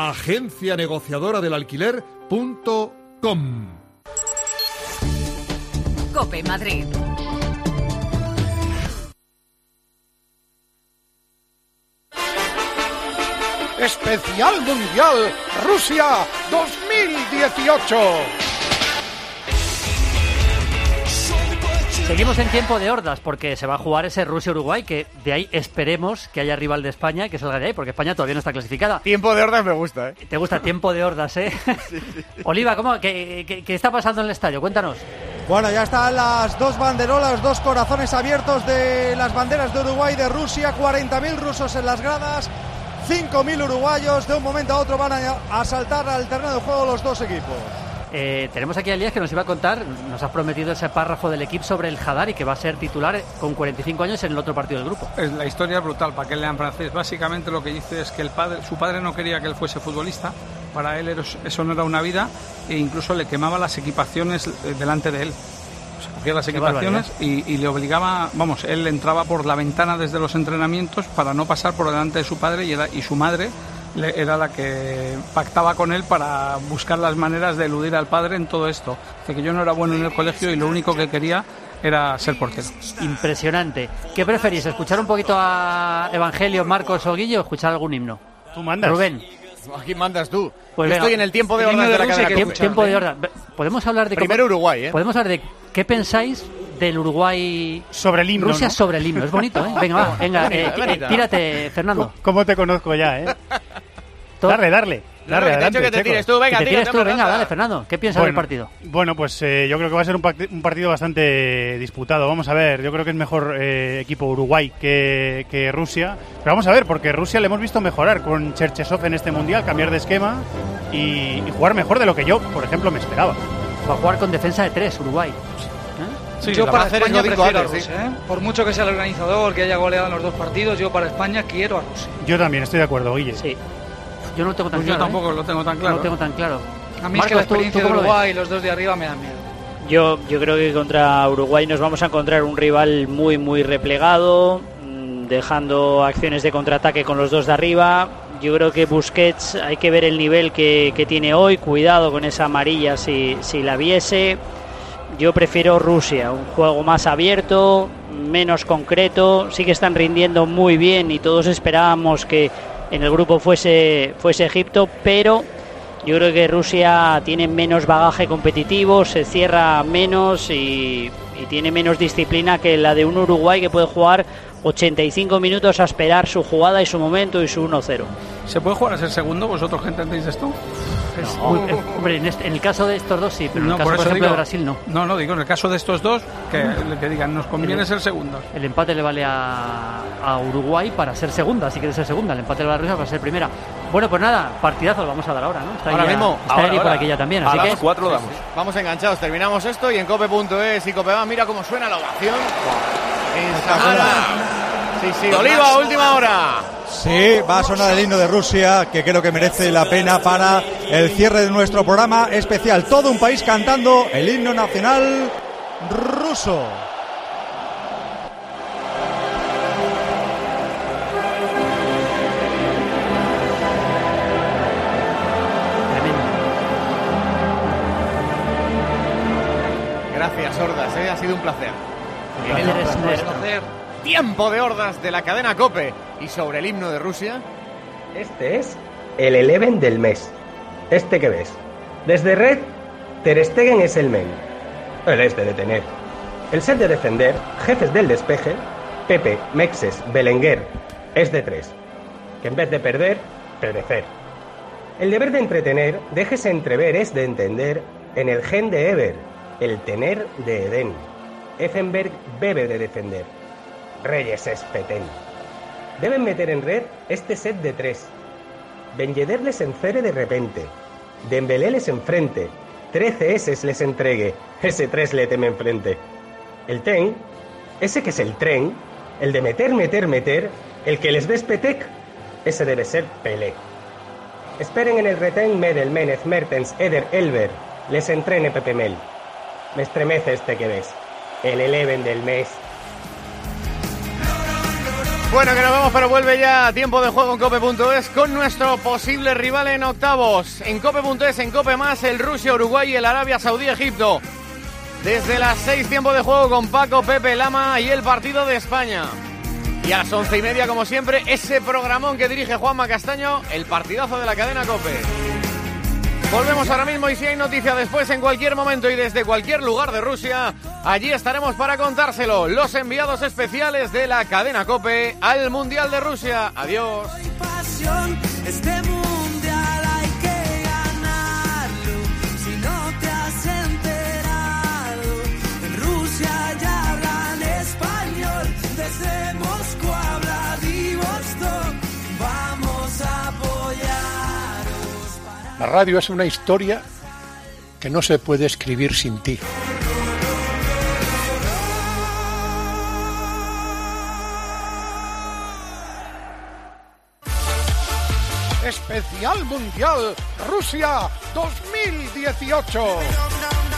[SPEAKER 40] Agencia negociadora del alquiler.com.
[SPEAKER 34] Cope Madrid.
[SPEAKER 1] Especial Mundial Rusia 2018.
[SPEAKER 15] Seguimos en tiempo de hordas porque se va a jugar ese Rusia-Uruguay que de ahí esperemos que haya rival de España y que salga de ahí porque España todavía no está clasificada.
[SPEAKER 2] Tiempo de hordas me gusta, ¿eh?
[SPEAKER 15] ¿Te gusta tiempo de hordas, eh? Oliva, ¿cómo, qué, qué- qué está pasando en el estadio? Cuéntanos.
[SPEAKER 16] Bueno, ya están las dos banderolas, dos corazones abiertos de las banderas de Uruguay y de Rusia, 40.000 rusos en las gradas, 5.000 uruguayos, de un momento a otro van a, a saltar al terreno de juego los dos equipos.
[SPEAKER 15] Eh, tenemos aquí a Elías que nos iba a contar, nos has prometido ese párrafo del equipo sobre el Hadar y que va a ser titular con 45 años en el otro partido del grupo.
[SPEAKER 71] Es, la historia es brutal, para que lean francés. Básicamente lo que dice es que el padre, su padre no quería que él fuese futbolista, para él eso no era una vida e incluso le quemaba las equipaciones eh, delante de él. O sea, cogía las
[SPEAKER 15] Qué
[SPEAKER 71] equipaciones y, y le obligaba, vamos, él entraba por la ventana desde los entrenamientos para no pasar por delante de su padre y, era- y su madre era la que pactaba con él para buscar las maneras de eludir al padre en todo esto. Dice que yo no era bueno en el colegio y lo único que quería era ser portero.
[SPEAKER 15] Impresionante. ¿Qué preferís? ¿Escuchar un poquito a Evangelio, Marcos o Guillo o escuchar algún himno?
[SPEAKER 2] Tú mandas.
[SPEAKER 15] Rubén.
[SPEAKER 2] Aquí mandas tú.
[SPEAKER 15] Pues venga.
[SPEAKER 2] estoy en el tiempo de hordas de la cadena
[SPEAKER 15] Tiempo-. Tiempo de hordas. Podemos hablar de
[SPEAKER 2] Primero
[SPEAKER 15] cómo-
[SPEAKER 2] Uruguay, ¿eh?
[SPEAKER 15] Podemos hablar de qué pensáis del Uruguay
[SPEAKER 14] sobre el himno.
[SPEAKER 15] Rusia
[SPEAKER 14] ¿no?
[SPEAKER 15] sobre el himno. Es bonito, ¿eh? Venga, va, venga, eh,
[SPEAKER 14] bonita.
[SPEAKER 15] eh, tírate, Fernando.
[SPEAKER 14] ¿Cómo te conozco ya, eh? Darle, darle.
[SPEAKER 2] Claro,
[SPEAKER 14] Darle,
[SPEAKER 2] que te he dicho
[SPEAKER 14] adelante,
[SPEAKER 2] que te tires tú, venga,
[SPEAKER 15] que te
[SPEAKER 2] tírate,
[SPEAKER 15] tires tú,
[SPEAKER 2] hombre,
[SPEAKER 15] venga,
[SPEAKER 2] anda.
[SPEAKER 15] dale, Fernando. ¿Qué piensas del partido?
[SPEAKER 14] Bueno, pues eh, yo creo que va a ser un, partido bastante disputado. Vamos a ver, yo creo que es mejor eh, equipo Uruguay que, que Rusia. Pero vamos a ver, porque Rusia le hemos visto mejorar con Cherchesov en este mundial, cambiar de esquema y, y jugar mejor de lo que yo, por ejemplo, me esperaba.
[SPEAKER 15] Va a jugar con defensa de tres, Uruguay.
[SPEAKER 14] Sí,
[SPEAKER 47] yo para España prefiero a
[SPEAKER 14] sí.
[SPEAKER 47] Rusia, ¿eh? Por mucho que sea el organizador, que haya goleado en los dos partidos, yo para España quiero a Rusia.
[SPEAKER 14] Yo también estoy de acuerdo, Guille.
[SPEAKER 15] Sí. Yo no lo tengo tan
[SPEAKER 71] Pues yo
[SPEAKER 15] claro. ¿eh?
[SPEAKER 71] tampoco lo tengo tan claro.
[SPEAKER 15] No lo tengo tan claro.
[SPEAKER 47] A mí es que la
[SPEAKER 15] Marcos, ¿tú-
[SPEAKER 47] experiencia
[SPEAKER 15] tú
[SPEAKER 47] de? Uruguay y los dos de arriba me dan miedo.
[SPEAKER 66] Yo, yo creo que contra Uruguay nos vamos a encontrar un rival muy, muy replegado, mm, dejando acciones de contraataque con los dos de arriba. Yo creo que Busquets hay que ver el nivel que, que tiene hoy. Cuidado con esa amarilla si, si la viese. Yo prefiero Rusia, un juego más abierto, menos concreto. Sí que están rindiendo muy bien y todos esperábamos que en el grupo fuese, fuese Egipto, pero yo creo que Rusia tiene menos bagaje competitivo, se cierra menos y, y tiene menos disciplina que la de un Uruguay que puede jugar 85 minutos a esperar su jugada y su momento y su 1-0.
[SPEAKER 71] ¿Se puede jugar a ser segundo? ¿Vosotros que entendéis esto?
[SPEAKER 15] Uy, eh, hombre, en, este- en el caso de estos dos sí, pero en
[SPEAKER 71] No,
[SPEAKER 15] el caso,
[SPEAKER 71] por
[SPEAKER 15] por,
[SPEAKER 71] eso
[SPEAKER 15] ejemplo,
[SPEAKER 71] digo-
[SPEAKER 15] de Brasil no.
[SPEAKER 71] No, no, digo, en el caso de estos dos, que, que digan, nos conviene
[SPEAKER 15] El-
[SPEAKER 71] ser segundos.
[SPEAKER 15] El empate le vale a, a Uruguay para ser segunda, si quiere ser segunda. El empate le vale a Rusia para ser primera. Bueno, pues nada, partidazo lo vamos a dar ahora, ¿no? Está
[SPEAKER 2] Ahora
[SPEAKER 15] ya-
[SPEAKER 2] mismo.
[SPEAKER 15] Está
[SPEAKER 2] ahora,
[SPEAKER 15] por aquí ya también,
[SPEAKER 2] A
[SPEAKER 15] así
[SPEAKER 2] las
[SPEAKER 15] que...
[SPEAKER 2] cuatro lo damos. Vamos enganchados, terminamos esto y en cope.es y cope mira cómo suena la ovación. En Samara. Sí, sí, Oliva, última hora.
[SPEAKER 16] Sí, va a sonar el himno de Rusia, que creo que merece la pena para el cierre de nuestro programa especial. Todo un país cantando el himno nacional ruso.
[SPEAKER 2] Gracias, Hordas, ¿eh? ha sido un placer.
[SPEAKER 15] El placer es nuestro.
[SPEAKER 2] Tiempo de Hordas de la cadena Cope. Y sobre el himno de Rusia.
[SPEAKER 64] Este es el Eleven del mes. Este que ves. Desde Red, Ter Stegen es el men. El es de detener. El set de defender, jefes del despeje, Pepe, Mexes, Belenguer, es de tres. Que en vez de perder, perecer. El deber de entretener, déjese entrever, es de entender, en el gen de Eber, el tener de Edén. Effenberg bebe de defender. Reyes es petén. Deben meter en red este set de tres. Ben Yedder les encere de repente. Dembélé les enfrente. Trece S les entregue. Ese tres le teme enfrente. El ten, ese que es el tren, el de meter, meter, meter, el que les ves petec, ese debe ser Pelé. Esperen en el retén Medel, Menez, Mertens, Eder, Elber. Les entrene Pepe Mel. Me estremece este que ves. El Eleven del mes.
[SPEAKER 2] Bueno, que nos vamos, pero vuelve ya tiempo de juego en cope.es con nuestro posible rival en octavos. En cope.es, en cope más, el Rusia, Uruguay el Arabia Saudí, Egipto. Desde las seis tiempo de juego con Paco, Pepe, Lama y el partido de España. Y a las once y media, como siempre, ese programón que dirige Juanma Castaño, el partidazo de la cadena Cope. Volvemos ahora mismo y si hay noticia después en cualquier momento y desde cualquier lugar de Rusia, allí estaremos para contárselo. Los enviados especiales de la cadena Cope al Mundial de Rusia. Adiós.
[SPEAKER 72] La radio es una historia que no se puede escribir sin ti.
[SPEAKER 1] Especial Mundial Rusia 2018.